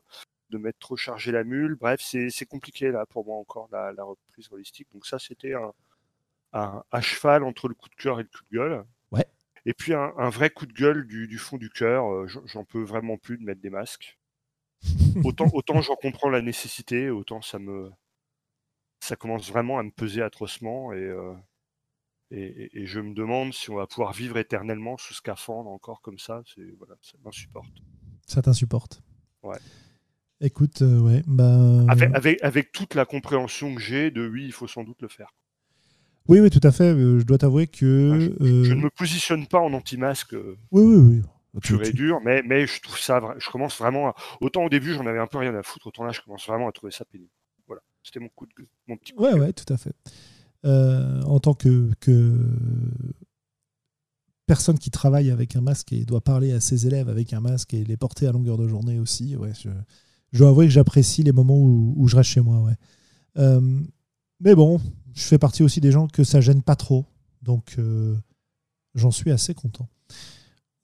de mettre trop chargé la mule. Bref, c'est compliqué là pour moi encore la, reprise holistique. Donc ça c'était un, un, à cheval entre le coup de cœur et le coup de gueule. Ouais. Et puis un, vrai coup de gueule du, fond du cœur. Euh, j'en peux vraiment plus de mettre des masques. autant autant j'en comprends la nécessité, autant ça me ça commence vraiment à me peser atrocement et euh, et, je me demande si on va pouvoir vivre éternellement sous scaphandre encore comme ça. Voilà, ça m'insupporte. Ça t'insupporte. Ouais. Écoute, euh, ouais, bah... Avec, avec, toute la compréhension que j'ai de oui, il faut sans doute le faire. Oui, oui, tout à fait. Euh, je dois t'avouer que. je, ne me positionne pas en anti-masque. Euh, oui, oui, oui. Pur et dur, mais, mais je trouve ça. Je commence vraiment. Autant au début, j'en avais un peu rien à foutre, autant là, je commence vraiment à trouver ça pénible. Voilà. C'était mon, coup de, mon petit coup Ouais, ouais, tout à fait. Euh, en tant que, personne qui travaille avec un masque et doit parler à ses élèves avec un masque et les porter à longueur de journée aussi, ouais, je, dois avouer que j'apprécie les moments où, je reste chez moi. Ouais. Euh, mais bon, je fais partie aussi des gens que ça gêne pas trop. Donc euh, j'en suis assez content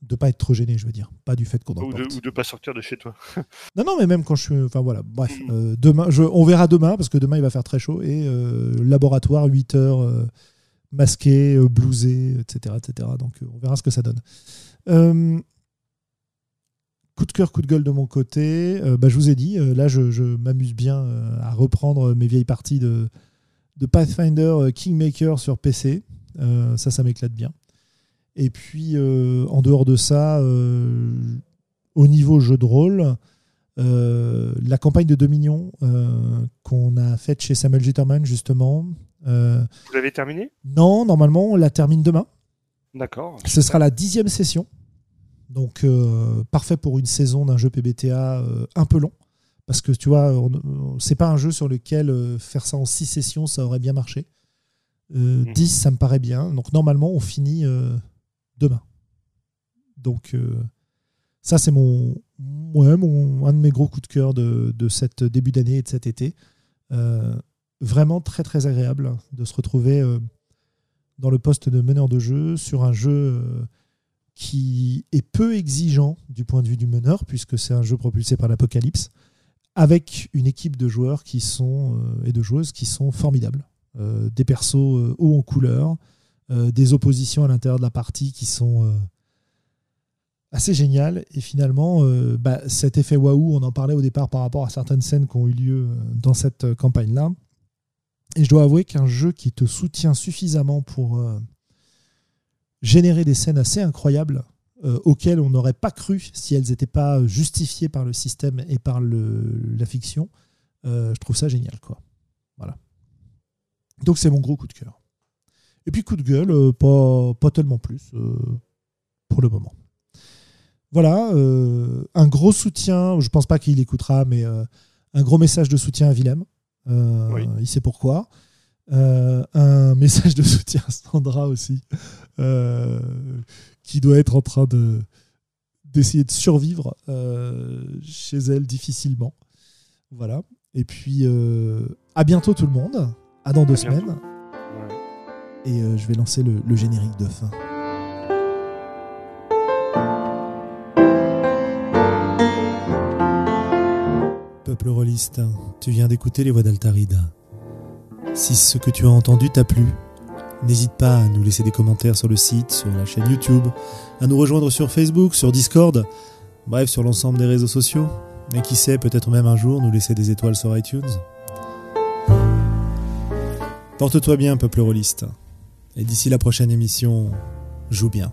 de pas être trop gêné, je veux dire, pas du fait qu'on en ou de, ou de pas sortir de chez toi. non, non, mais même quand je suis, enfin voilà, bref, mm. euh, demain, je, on verra demain parce que demain il va faire très chaud et euh, laboratoire 8 heures euh, masqué, blousé, etc., etc. Donc on verra ce que ça donne. coup de cœur, coup de gueule de mon côté. bah, je vous ai dit, là je, je m'amuse bien à reprendre mes vieilles parties de, de Pathfinder Kingmaker sur PC. ça, ça m'éclate bien. Et puis, euh, en dehors de ça, euh, au niveau jeu de rôle, euh, la campagne de Dominion qu'on a faite chez Samuel Jitterman, justement. Vous l'avez terminée? Non, normalement, on la termine demain. D'accord. Ce sera la dixième session. Donc, parfait pour une saison d'un jeu PBTA un peu long. Parce que tu vois, c'est pas un jeu sur lequel faire ça en six sessions, ça aurait bien marché. 10, mhm. ça me paraît bien. Donc, normalement, on finit demain. Donc euh, ça c'est mon, ouais, mon un de mes gros coups de cœur de, de cette début d'année et de cet été. Euh, vraiment très très agréable de se retrouver euh, dans le poste de meneur de jeu sur un jeu qui est peu exigeant du point de vue du meneur puisque c'est un jeu propulsé par l'Apocalypse avec une équipe de joueurs qui sont et de joueuses qui sont formidables. des persos hauts en couleur, des oppositions à l'intérieur de la partie qui sont euh, assez géniales. Et finalement, euh, bah, cet effet waouh, on en parlait au départ par rapport à certaines scènes qui ont eu lieu dans cette campagne-là. Et je dois avouer qu'un jeu qui te soutient suffisamment pour générer des scènes assez incroyables auxquelles on n'aurait pas cru si elles n'étaient pas justifiées par le système et par la fiction, je trouve ça génial. Quoi. Voilà. Donc c'est mon gros coup de cœur. Et puis coup de gueule, euh, pas, pas tellement plus euh, pour le moment. Voilà, euh, un gros soutien, je pense pas qu'il écoutera, mais un gros message de soutien à Willem. Il sait pourquoi. un message de soutien à Sandra aussi, qui doit être en train de d'essayer de survivre chez elle difficilement. Voilà. Et puis, à bientôt tout le monde. À dans deux semaines. Et euh, je vais lancer le, générique de fin. Peuple rôliste, tu viens d'écouter les voix d'Altarida. Si ce que tu as entendu t'a plu, n'hésite pas à nous laisser des commentaires sur le site, sur la chaîne YouTube, à nous rejoindre sur Facebook, sur Discord, bref sur l'ensemble des réseaux sociaux, et qui sait peut-être même un jour nous laisser des étoiles sur iTunes. Porte-toi bien, peuple rôliste. Et d'ici la prochaine émission, joue bien.